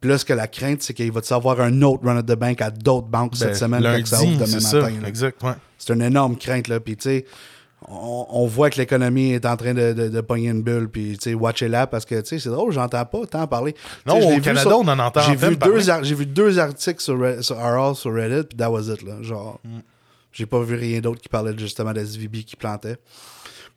Puis là, ce que la crainte, c'est qu'il va te savoir un autre run at the bank à d'autres banques Ben, cette semaine quand ça ouvre lundi, demain c'est matin. ouais. C'est une énorme crainte, là. Puis, tu sais, on, on voit que l'économie est en train de, de, de pogner une bulle. Puis, tu sais, watchez-la parce que, tu sais, c'est drôle, j'entends pas tant parler. Non, au Canada, sur- on en entend J'ai vu, j'ai vu deux articles sur, Re- sur RL sur Reddit, puis that was it, là. Genre, Mm. j'ai pas vu rien d'autre qui parlait justement d'SVB qui plantait.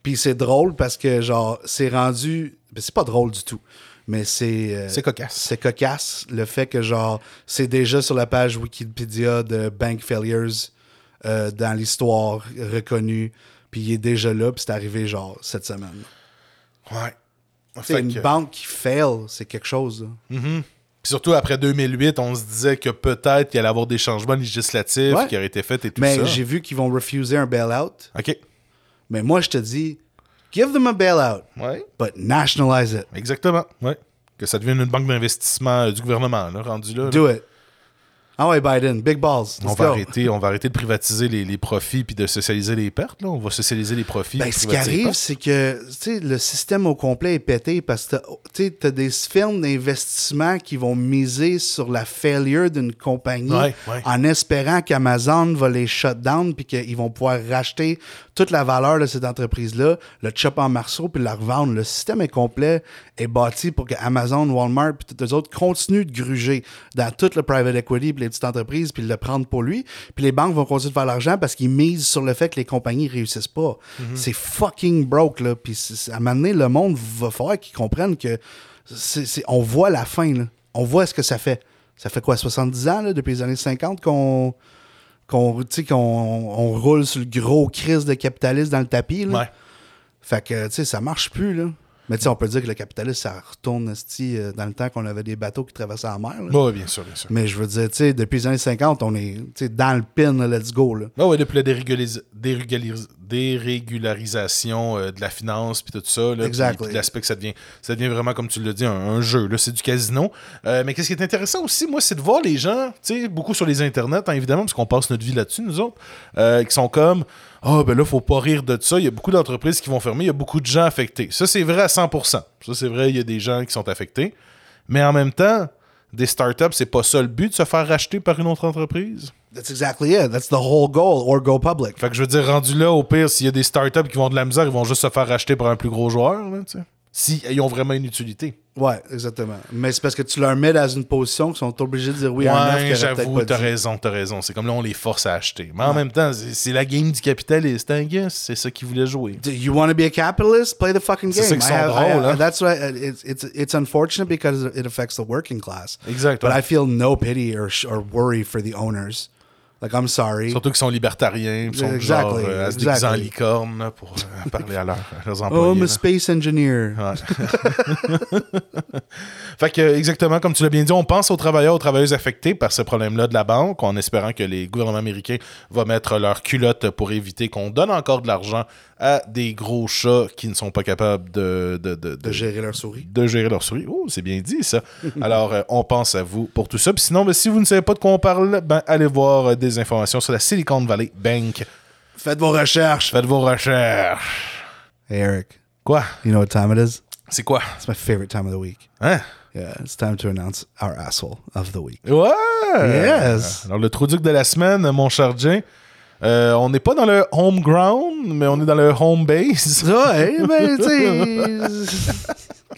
Puis, c'est drôle parce que, genre, c'est rendu. ben, c'est pas drôle du tout. Mais c'est. euh, C'est cocasse. c'est cocasse le fait que genre c'est déjà sur la page Wikipédia de bank failures euh, dans l'histoire reconnue puis il est déjà là puis c'est arrivé genre cette semaine. Ouais. C'est une que- banque qui fail, c'est quelque chose. là. Puis surtout après 2008, on se disait que peut-être qu'il allait y avoir des changements législatifs Ouais. qui auraient été faits et tout Mais ça. j'ai vu qu'ils vont refuser un bailout, OK. mais moi je te dis give them a bailout Ouais. but nationalize it. Exactement. Ouais. Que ça devienne une banque d'investissement euh, du gouvernement, là, rendu là. là. Do it. Ah ouais Biden, big balls. On va, arrêter, on va arrêter de privatiser les, les profits puis de socialiser les pertes. Là. On va socialiser les profits. Ben, ce qui arrive, c'est que le système au complet est pété parce que tu as des firmes d'investissement qui vont miser sur la failure d'une compagnie Ouais, ouais. en espérant qu'Amazon va les shut down puis qu'ils vont pouvoir racheter toute la valeur de cette entreprise-là, le chop en marceau puis la revendre. Le système est complet, est bâti pour que Amazon, Walmart puis toutes les autres continuent de gruger dans tout le private equity puis les petites entreprises puis le prendre pour lui. Puis les banques vont continuer de faire l'argent parce qu'ils misent sur le fait que les compagnies réussissent pas. C'est fucking broke, là. Puis à un moment donné, le monde va falloir qu'ils comprennent que c'est- c'est- on voit la fin, là. On voit ce que ça fait. Ça fait quoi, 70 ans, là, depuis les années 50 qu'on qu'on roule sur le gros crise de capitalisme dans le tapis. Là? Ouais. Fait que, tu sais, ça marche plus, là. Mais tu sais, on peut dire que le capitalisme, ça retourne euh, dans le temps qu'on avait des bateaux qui traversaient la mer. là. Oui, bien sûr, bien sûr. Mais je veux dire, tu sais, depuis les années 50, on est dans le pin, là, let's go. Là. Ah ouais, depuis la dérégulis- dérégularisation euh, de la finance puis tout ça, là, l'aspect que ça devient, ça devient vraiment, comme tu l'as dit, un, un jeu. Là, c'est du casino. Euh, mais qu'est-ce qui est intéressant aussi, moi, c'est de voir les gens, tu sais, beaucoup sur les internets, hein, évidemment, parce qu'on passe notre vie là-dessus, nous autres, euh, qui sont comme Ah, ben là, faut pas rire de ça. Il y a beaucoup d'entreprises qui vont fermer. Il y a beaucoup de gens affectés. Ça, c'est vrai à 100%. Ça, c'est vrai, il y a des gens qui sont affectés. Mais en même temps, des startups, c'est pas ça le but de se faire racheter par une autre entreprise? That's exactly it. That's the whole goal, or go public. Fait que je veux dire, rendu là, au pire, s'il y a des startups qui vont de la misère, ils vont juste se faire racheter par un plus gros joueur, là, tu sais. Si ils ont vraiment une utilité. Ouais, exactement. Mais c'est parce que tu leur mets dans une position qu'ils sont obligés de dire oui à un ouais, j'avoue, t'as raison, t'as raison. C'est comme là, on les force à acheter. Mais en même temps, c'est c'est la game du capitaliste, hein? C'est ça qu'ils voulaient jouer. Do you want to be a capitalist? Play the fucking C'est game. ça qu'ils sont have- drôles, have- hein. That's why uh, it's, it's it's unfortunate because it affects the working class. Exact. But. I feel no pity or or worry for the owners. Like I'm sorry. Surtout qu'ils sont libertariens, ils sont Exactly, genre euh, à se déguiser en licorne là, pour euh, parler à, leur- à leurs Oh, employés. I'm a space engineer. Ouais. fait que, exactement, comme tu l'as bien dit, on pense aux travailleurs, aux travailleuses affectés par ce problème-là de la banque, en espérant que les gouvernements américains vont mettre leur culotte pour éviter qu'on donne encore de l'argent à des gros chats qui ne sont pas capables de, de, de, De gérer leur souris. de gérer leur souris. Oh, c'est bien dit, ça. Alors, euh, on pense à vous pour tout ça. Puis sinon, ben, si vous ne savez pas de quoi on parle, ben, allez voir euh, des informations sur la Silicon Valley Bank. Faites vos recherches. Faites vos recherches. Hey Eric, Quoi? you know what time it is? C'est quoi? It's my favorite time of the week. Hein? Yeah, it's time to announce our asshole of the week. Ouais! Yes. Alors, le truc de la semaine, mon cher Jay, euh, on n'est pas dans le home ground, mais on est dans le home base. Ouais, ben, tu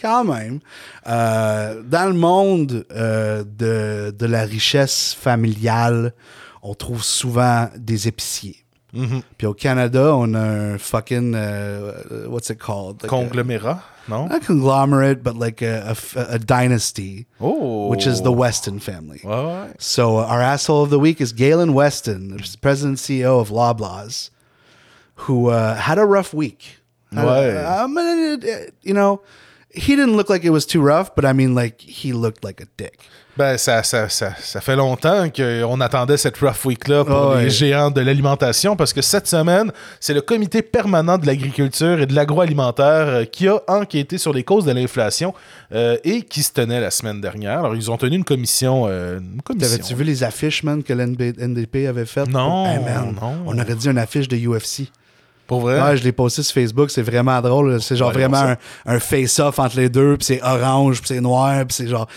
quand même. Euh, dans le monde euh, de, de la richesse familiale, on trouve souvent des épiciers. Mhm. Puis au Canada, on a un fucking, euh, what's it called? Like Conglomérat, non? a, a conglomerate, but like a dynasty, Oh! which is the Weston family. Ouais. So uh, our asshole of the week is Galen Weston, the president and CEO of Loblaws, who uh, had a rough week. Had a- Ouais. um, uh, you know, he didn't look like it was too rough, but I mean, like he looked like a dick. Ben, ça, ça, ça, ça fait longtemps qu'on attendait cette rough week-là pour Ah ouais. les géants de l'alimentation parce que cette semaine, c'est le comité permanent de l'agriculture et de l'agroalimentaire euh, qui a enquêté sur les causes de l'inflation euh, et qui se tenait la semaine dernière. Alors, ils ont tenu une commission. euh, commission. T'avais-tu vu les affiches, man, que l'NDP avait faites? Non, Hey, man, non. On aurait dit une affiche de UFC. Pour vrai? Ouais, je l'ai posté sur Facebook, c'est vraiment drôle. C'est genre Ouais, vraiment un, un face-off entre les deux, puis c'est orange, puis c'est noir, puis c'est genre,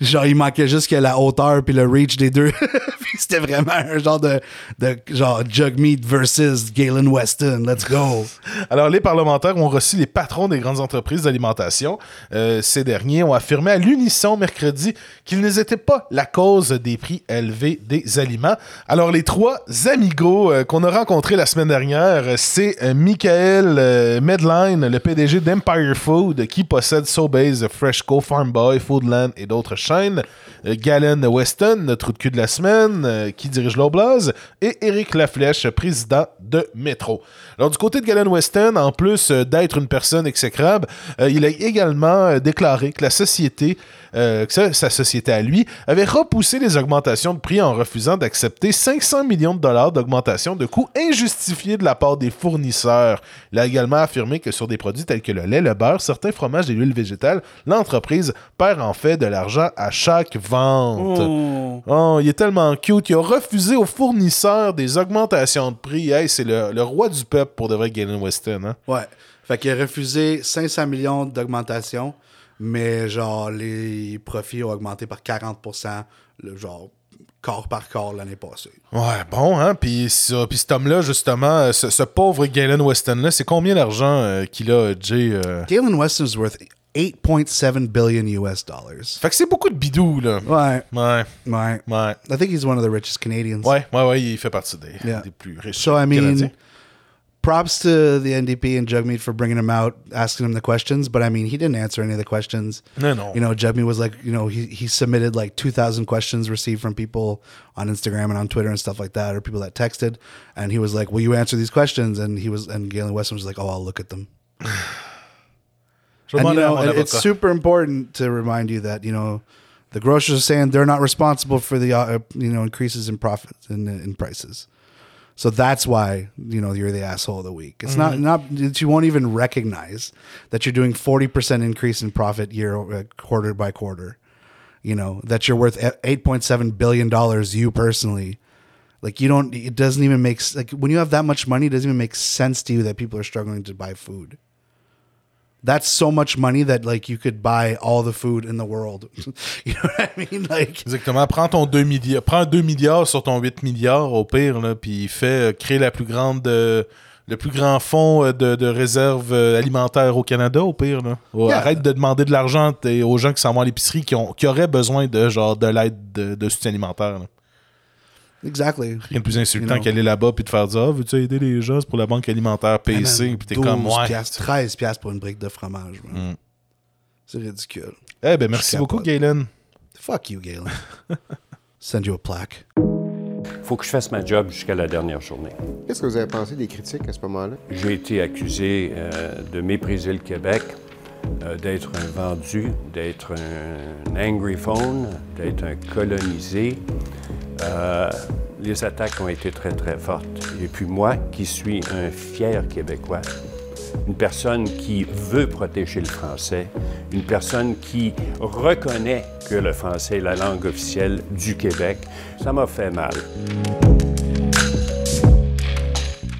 genre, il manquait juste que la hauteur puis le reach des deux. C'était vraiment un genre de, de genre Jugmeat versus Galen Weston. Let's go. Alors, les parlementaires ont reçu les patrons des grandes entreprises d'alimentation. Euh, ces derniers ont affirmé à l'unisson mercredi qu'ils n'étaient pas la cause des prix élevés des aliments. Alors, les trois amigos euh, qu'on a rencontrés la semaine dernière, euh, c'est Michael euh, Medline, le PDG d'Empire Food, qui possède Sobase, Freshco, Farm Boy, Foodland et d'autres chaînes. Euh, Galen Weston, notre trou de cul de la semaine, euh, qui dirige l'Oblast, et Éric Laflèche, président de Métro. Alors, du côté de Galen Weston, en plus euh, d'être une personne exécrable, euh, il a également euh, déclaré que la société, euh, que sa, sa société à lui, avait repoussé les augmentations de prix en refusant d'accepter 500 millions de dollars d'augmentation de coûts injustifiés de la part des fournisseurs. Il a également affirmé que sur des produits tels que le lait, le beurre, certains fromages et l'huile végétale, l'entreprise perd en fait de l'argent à chaque vente. Oh, il est tellement cute. Il a refusé aux fournisseurs des augmentations de prix. Hey, c'est le, le roi du peuple pour de vrai, Galen Weston. Hein? Ouais. Fait qu'il a refusé 500 millions d'augmentation, mais genre, les profits ont augmenté par 40 le genre, corps par corps l'année passée. Ouais, bon, hein? Puis, ça, puis cet homme-là, justement, euh, ce, ce pauvre Galen Weston-là, c'est combien d'argent euh, qu'il a, Jay? euh? Galen Weston is worth 8.7 billion US dollars. Fait que c'est beaucoup de bidou, là. Ouais, Ouais, ouais. ouais. I think he's one of the richest Canadians. Ouais, ouais, ouais, il fait partie des, Yeah. des plus riches. So I mean, Canadiens. Props to the NDP and Jugmeat for bringing him out, asking him the questions. But I mean, he didn't answer any of the questions. No, no. You know, Jugmeat was like, you know, he he submitted like two thousand questions received from people on Instagram and on Twitter and stuff like that, or people that texted, and he was like, "Will you answer these questions?" And he was, and Galen Weston was like, "Oh, I'll look at them." And you know, it- it's super important to remind you that you know the grocers are saying they're not responsible for the uh, you know increases in profits and in prices. So that's why you know you're the asshole of the week. It's not not that you won't even recognize that you're doing forty percent increase in profit year uh, quarter by quarter. You know that you're worth eight point seven billion dollars. You personally, like you don't. It doesn't even make like when you have that much money. It doesn't even make sense to you that people are struggling to buy food that's so much money that like you could buy all the food in the world. you know what I mean? Like Exactement. Prends ton 2 milliards, prends 2 milliards sur ton 8 milliards au pire, là, puis fais euh, créer la plus grande, euh, le plus grand fonds euh, de, de réserve alimentaire au Canada au pire. Là. Ouais, Yeah. Arrête de demander de l'argent aux gens qui s'en vont à l'épicerie qui, ont, qui auraient besoin de genre de l'aide de, de soutien alimentaire. là. Exactly. Rien de plus insultant You know. qu'aller là-bas puis de faire dire Ah, veux-tu aider les gens? C'est pour la banque alimentaire PC puis t'es 12 comme piastres, 13 piastres pour une brique de fromage. Mm. C'est ridicule. Eh ben merci beaucoup. Galen. Fuck you, Galen. Send you a plaque. faut que je fasse ma job jusqu'à la dernière journée. Qu'est-ce que vous avez pensé des critiques à ce moment-là? J'ai été accusé euh, de mépriser le Québec, d'être un vendu, d'être un angry phone, d'être un colonisé. Euh, les attaques ont été très, très fortes. Et puis moi, qui suis un fier Québécois, une personne qui veut protéger le français, une personne qui reconnaît que le français est la langue officielle du Québec, ça m'a fait mal.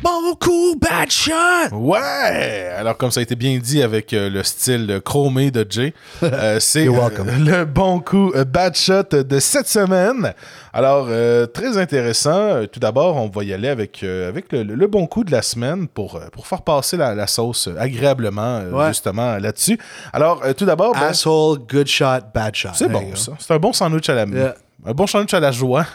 Bon coup, bad shot! Ouais! Alors, comme ça a été bien dit avec euh, le style chromé de Jay, euh, c'est euh, le bon coup bad shot de cette semaine. Alors, très intéressant. Tout d'abord, on va y aller avec, avec le, le bon coup de la semaine pour, pour faire passer la, la sauce agréablement, Ouais. justement, là-dessus. Alors, tout d'abord, ben, Asshole, good shot, bad shot. c'est bon, go. ça. C'est un bon sandwich à la Yeah. Un bon sandwich à la joie.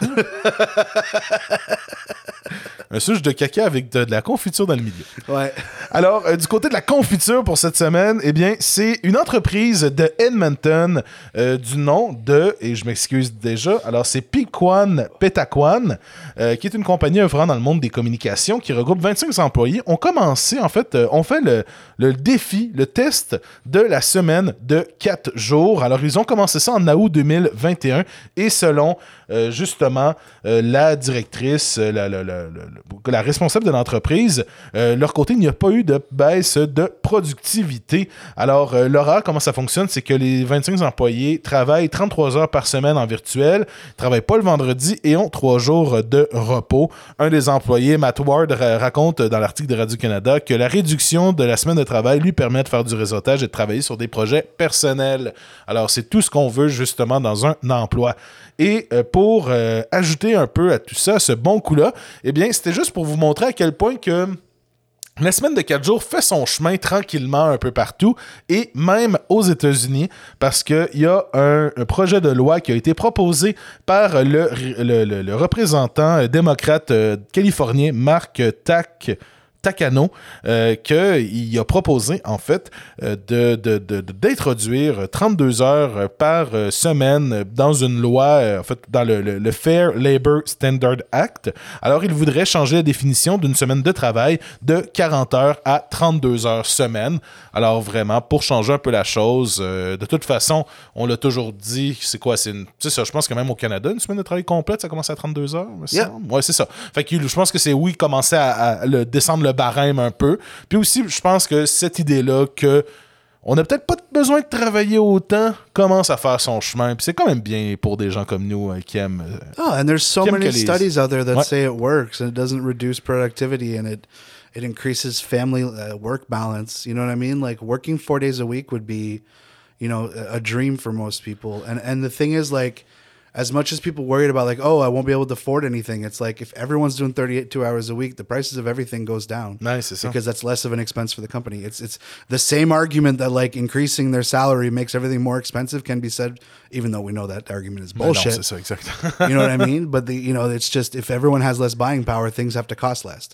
un suche de caca avec de, de la confiture dans le milieu. Ouais. Alors, euh, du côté de la confiture pour cette semaine, eh bien, c'est une entreprise de Edmonton euh, du nom de, et je m'excuse déjà, alors c'est Piquan Petaquan, euh, qui est une compagnie œuvrant dans le monde des communications qui regroupe 25 employés. ont commencé, en fait, euh, on fait le, le défi, le test de la semaine de 4 jours. Alors, ils ont commencé ça en août 2021 et selon, euh, justement, euh, la directrice, euh, la, responsable de l'entreprise, leur côté, il n'y a pas eu de baisse de productivité. Alors, l'horaire, comment ça fonctionne, c'est que les 25 employés travaillent 33 heures par semaine en virtuel, ne travaillent pas le vendredi et ont 3 jours de repos. Un des employés, Matt Ward, ra- raconte dans l'article de Radio-Canada que la réduction de la semaine de travail lui permet de faire du réseautage et de travailler sur des projets personnels. Alors, c'est tout ce qu'on veut justement dans un emploi. Et euh, pour euh, ajouter un peu à tout ça, ce bon coup-là, eh bien, c'était juste pour vous montrer à quel point que la semaine de 4 jours fait son chemin tranquillement un peu partout et même aux États-Unis parce qu'il y a un, projet de loi qui a été proposé par le, le- représentant démocrate euh, californien Mark Tack. Takano, euh, qu'il a proposé, en fait, euh, de, de- d'introduire 32 heures par euh, semaine dans une loi, en fait, dans le, le- le Fair Labor Standard Act. Alors, il voudrait changer la définition d'une semaine de travail de 40 heures à 32 heures semaine. Alors, vraiment, pour changer un peu la chose, euh, de toute façon, on l'a toujours dit, c'est quoi, c'est une, ça, je pense que même au Canada, une semaine de travail complète, ça commence à 32 heures, me Yeah. semble. Ouais, c'est ça. Fait que je pense que c'est, oui, commencer à, à le, descendre le barème un peu. Puis aussi, je pense que cette idée-là que on n'a peut-être pas besoin de travailler autant, commence à faire son chemin. Puis c'est quand même bien pour des gens comme nous euh, qui aiment. Oh, and there's so many Kelly's. studies out there that What? say it works and it doesn't reduce productivity and it it increases family uh, work balance. You know what I mean? Like working four days a week would be, you know, a dream for most people. And and the thing is, like, as much as people worried about like, oh, I won't be able to afford anything, it's like if everyone's doing 32 hours a week, the prices of everything goes down. Nice. Because that's less of an expense for the company. It's it's the same argument that like increasing their salary makes everything more expensive can be said, even though we know that argument is bullshit c'est ça, exact. you know what I mean? But the you know, it's just if everyone has less buying power, things have to cost less.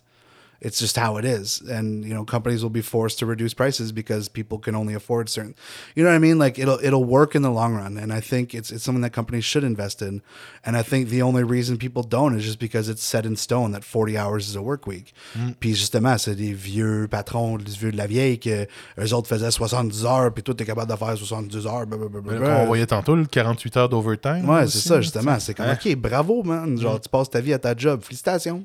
It's just how it is, and you know companies will be forced to reduce prices because people can only afford certain. You know what I mean? Like it'll it'll work in the long run, and I think it's it's something that companies should invest in. And I think the only reason people don't is just because it's set in stone that 40 hours is a work week. Mm. Puis justement, c'est des vieux patrons, des vieux de la vieille que eux autres faisaient 70 heures, puis toi t'es capable de faire 70 heures. blablabla. On voyait tantôt le 48 heures d'overtime. Ouais, c'est ça, justement. C'est comme, Hein? OK, bravo, man. Genre, mm. tu passes ta vie à ta job. Félicitations.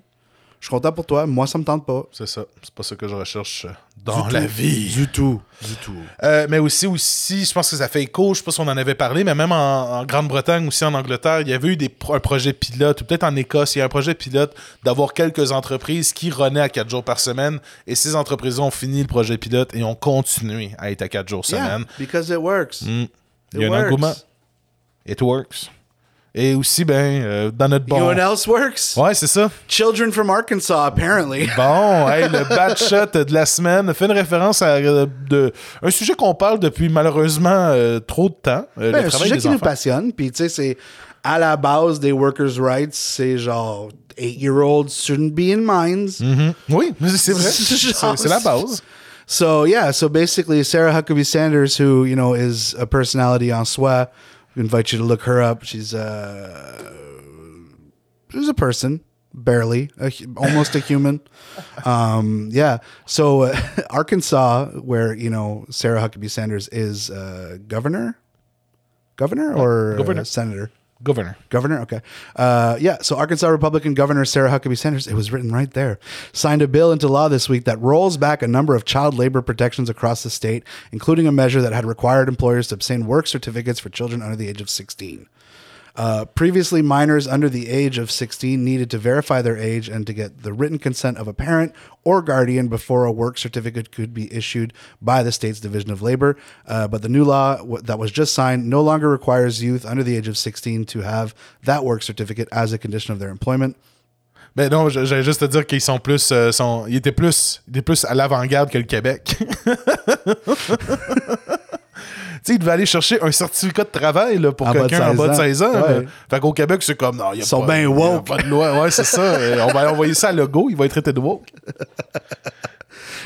Je suis content pour toi. Moi, ça me tente pas. C'est ça. C'est pas ça que je recherche euh, dans Du la tout. vie. Du tout. Du tout. Euh, mais aussi, aussi, je pense que ça fait écho, je sais pas si on en avait parlé, mais même en, en Grande-Bretagne, aussi en Angleterre, il y avait eu des, un projet pilote, ou peut-être en Écosse, il y a un projet pilote d'avoir quelques entreprises qui renaient à 4 jours par semaine. Et ces entreprises ont fini le projet pilote et ont continué à être à 4 jours Yeah, semaine. because it works. Mm. Il y a un engouement. It works. Et aussi, ben, euh, dans notre You know bon. what else works? Ouais, c'est ça. Children from Arkansas, apparently. Bon, hey, le bad shot de la semaine fait une référence à euh, de, un sujet qu'on parle depuis malheureusement euh, trop de temps. Ben, le un travail sujet qui nous enfants. passionne. Puis, tu sais, c'est à la base des workers' rights, c'est genre, eight-year-olds shouldn't be in mines. Mhm. Oui, c'est vrai. c'est la base. So yeah, so basically Sarah Huckabee Sanders, who you know is a personality en soi, we invite you to look her up. She's uh, she's a person, barely, a, almost a human. Um, yeah. So uh, Arkansas, where you know Sarah Huckabee Sanders is uh, governor, governor or uh, Governor. senator. Governor. Governor, okay. Uh, yeah, so Arkansas Republican Governor Sarah Huckabee Sanders, it was written right there, signed a bill into law this week that rolls back a number of child labor protections across the state, including a measure that had required employers to obtain work certificates for children under the age of 16. Uh, previously, minors under the age of 16 needed to verify their age and to get the written consent of a parent or guardian before a work certificate could be issued by the state's Division of Labor. Uh, but the new law w- that was just signed no longer requires youth under the age of 16 to have that work certificate as a condition of their employment. Ben non, j'allais juste te dire qu'ils sont plus, euh, sont, ils étaient plus, ils étaient plus à l'avant-garde que le Québec. Tu sais, ils devaient aller chercher un certificat de travail là, pour quelqu'un en 16 bas de ans. 16 ans. Ouais. Fait qu'au Québec, c'est comme, non, il y a Ils sont pas, bien y a woke. pas de loi. Ouais, c'est ça. On va envoyer ça à Legault, il va être traité de woke.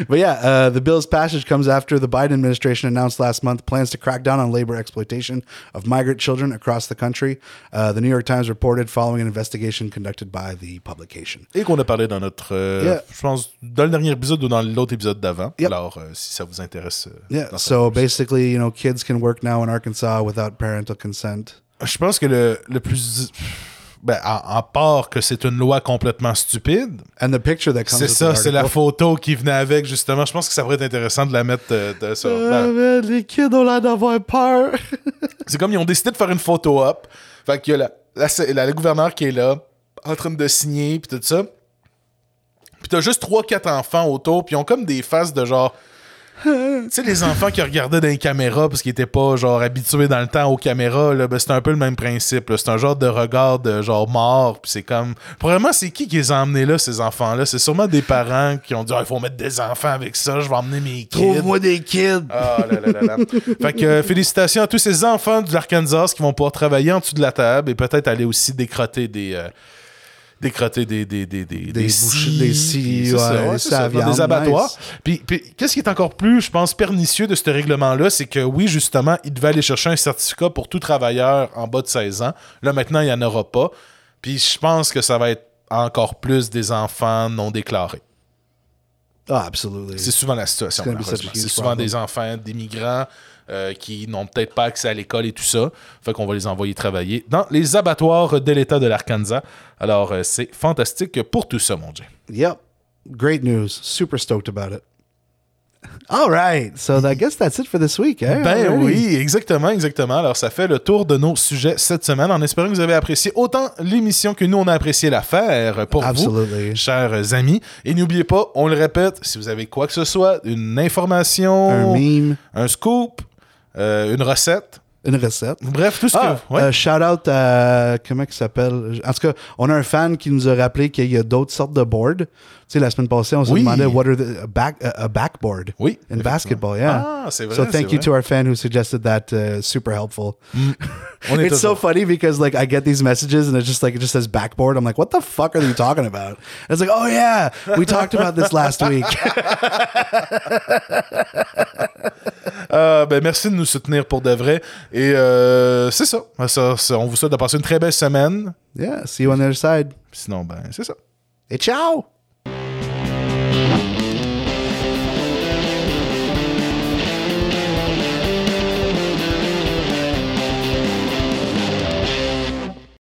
But yeah, uh, the bill's passage comes after the Biden administration announced last month plans to crack down on labor exploitation of migrant children across the country. Uh, the New York Times reported following an investigation conducted by the publication. Et qu'on a parlé dans notre, euh, Yeah. je pense, dans le dernier épisode ou dans l'autre épisode d'avant. Yep. Alors, euh, si ça vous intéresse. euh, Yeah, so basically, you know, kids can work now in Arkansas without parental consent. Je pense que le, le plus. Ben, à part que c'est une loi complètement stupide, And the picture that comes c'est ça, c'est la photo qui venait avec, justement. Je pense que ça pourrait être intéressant de la mettre euh, de. Ah, Ben, les kids ont l'air d'avoir peur. c'est comme ils ont décidé de faire une photo up. Fait qu'il y a la, la, gouverneur qui est là, en train de signer, puis tout ça. Puis t'as juste 3-4 enfants autour, puis ils ont comme des faces de genre. Tu sais, les enfants qui regardaient dans les caméras parce qu'ils étaient pas genre habitués dans le temps aux caméras, là, ben, c'est un peu le même principe. C'est un genre de regard de genre mort, puis c'est comme. Probablement, c'est qui qui les a emmenés là, ces enfants-là? C'est sûrement des parents qui ont dit Ah, il faut mettre des enfants avec ça, je vais emmener mes kids. Trouve-moi des kids. Ah là là là là. fait que euh, félicitations à tous ces enfants de l'Arkansas qui vont pouvoir travailler en dessous de la table et peut-être aller aussi décrotter des. euh, décrotter des des des des Des scies, des scies, ça, ouais, des ça, des abattoirs. nice. Puis, puis qu'est-ce qui est encore plus, je pense, pernicieux de ce règlement-là, c'est que oui, justement, il devait aller chercher un certificat pour tout travailleur en bas de 16 ans. Là, maintenant, il n'y en aura pas. Puis je pense que ça va être encore plus des enfants non déclarés. Ah, absolutely. C'est souvent la situation. C'est souvent problem. des enfants d'immigrants euh, qui n'ont peut-être pas accès à l'école et tout ça. Fait qu'on va les envoyer travailler dans les abattoirs de l'État de l'Arkansas. Alors, euh, c'est fantastique pour tout ça, mon Dieu. Yep. Great news. Super stoked about it. All right. So I guess that's it for this week. Eh? Ben Alrighty. oui, exactement, exactement. Alors, ça fait le tour de nos sujets cette semaine en espérant que vous avez apprécié autant l'émission que nous, on a apprécié la faire pour Absolutely. vous, chers amis. Et n'oubliez pas, on le répète, si vous avez quoi que ce soit, une information, Un meme. un scoop, euh, une recette, une recette. Bref, tout ce Ah, que. Ouais. euh, shout out à. Comment il s'appelle? En tout cas, on a un fan qui nous a rappelé qu'il y a d'autres sortes de boards. Sais, la semaine passée, on se Oui. demandait what are the, a, back, a, a backboard oui. in basketball. Yeah. Ah, c'est vrai. so thank you vrai. to our fan who suggested that. Uh, super helpful. Est It's so funny because like I get these messages and it's just like it just says backboard. I'm like, what the fuck are you talking about? And it's like, oh yeah, we talked about this last week. Euh, ben, merci de nous soutenir pour de vrai. Et euh, c'est ça. Ça, ça. On vous souhaite de passer une très belle semaine. yeah. See you on the other side. Sinon, ben, c'est ça. Et ciao.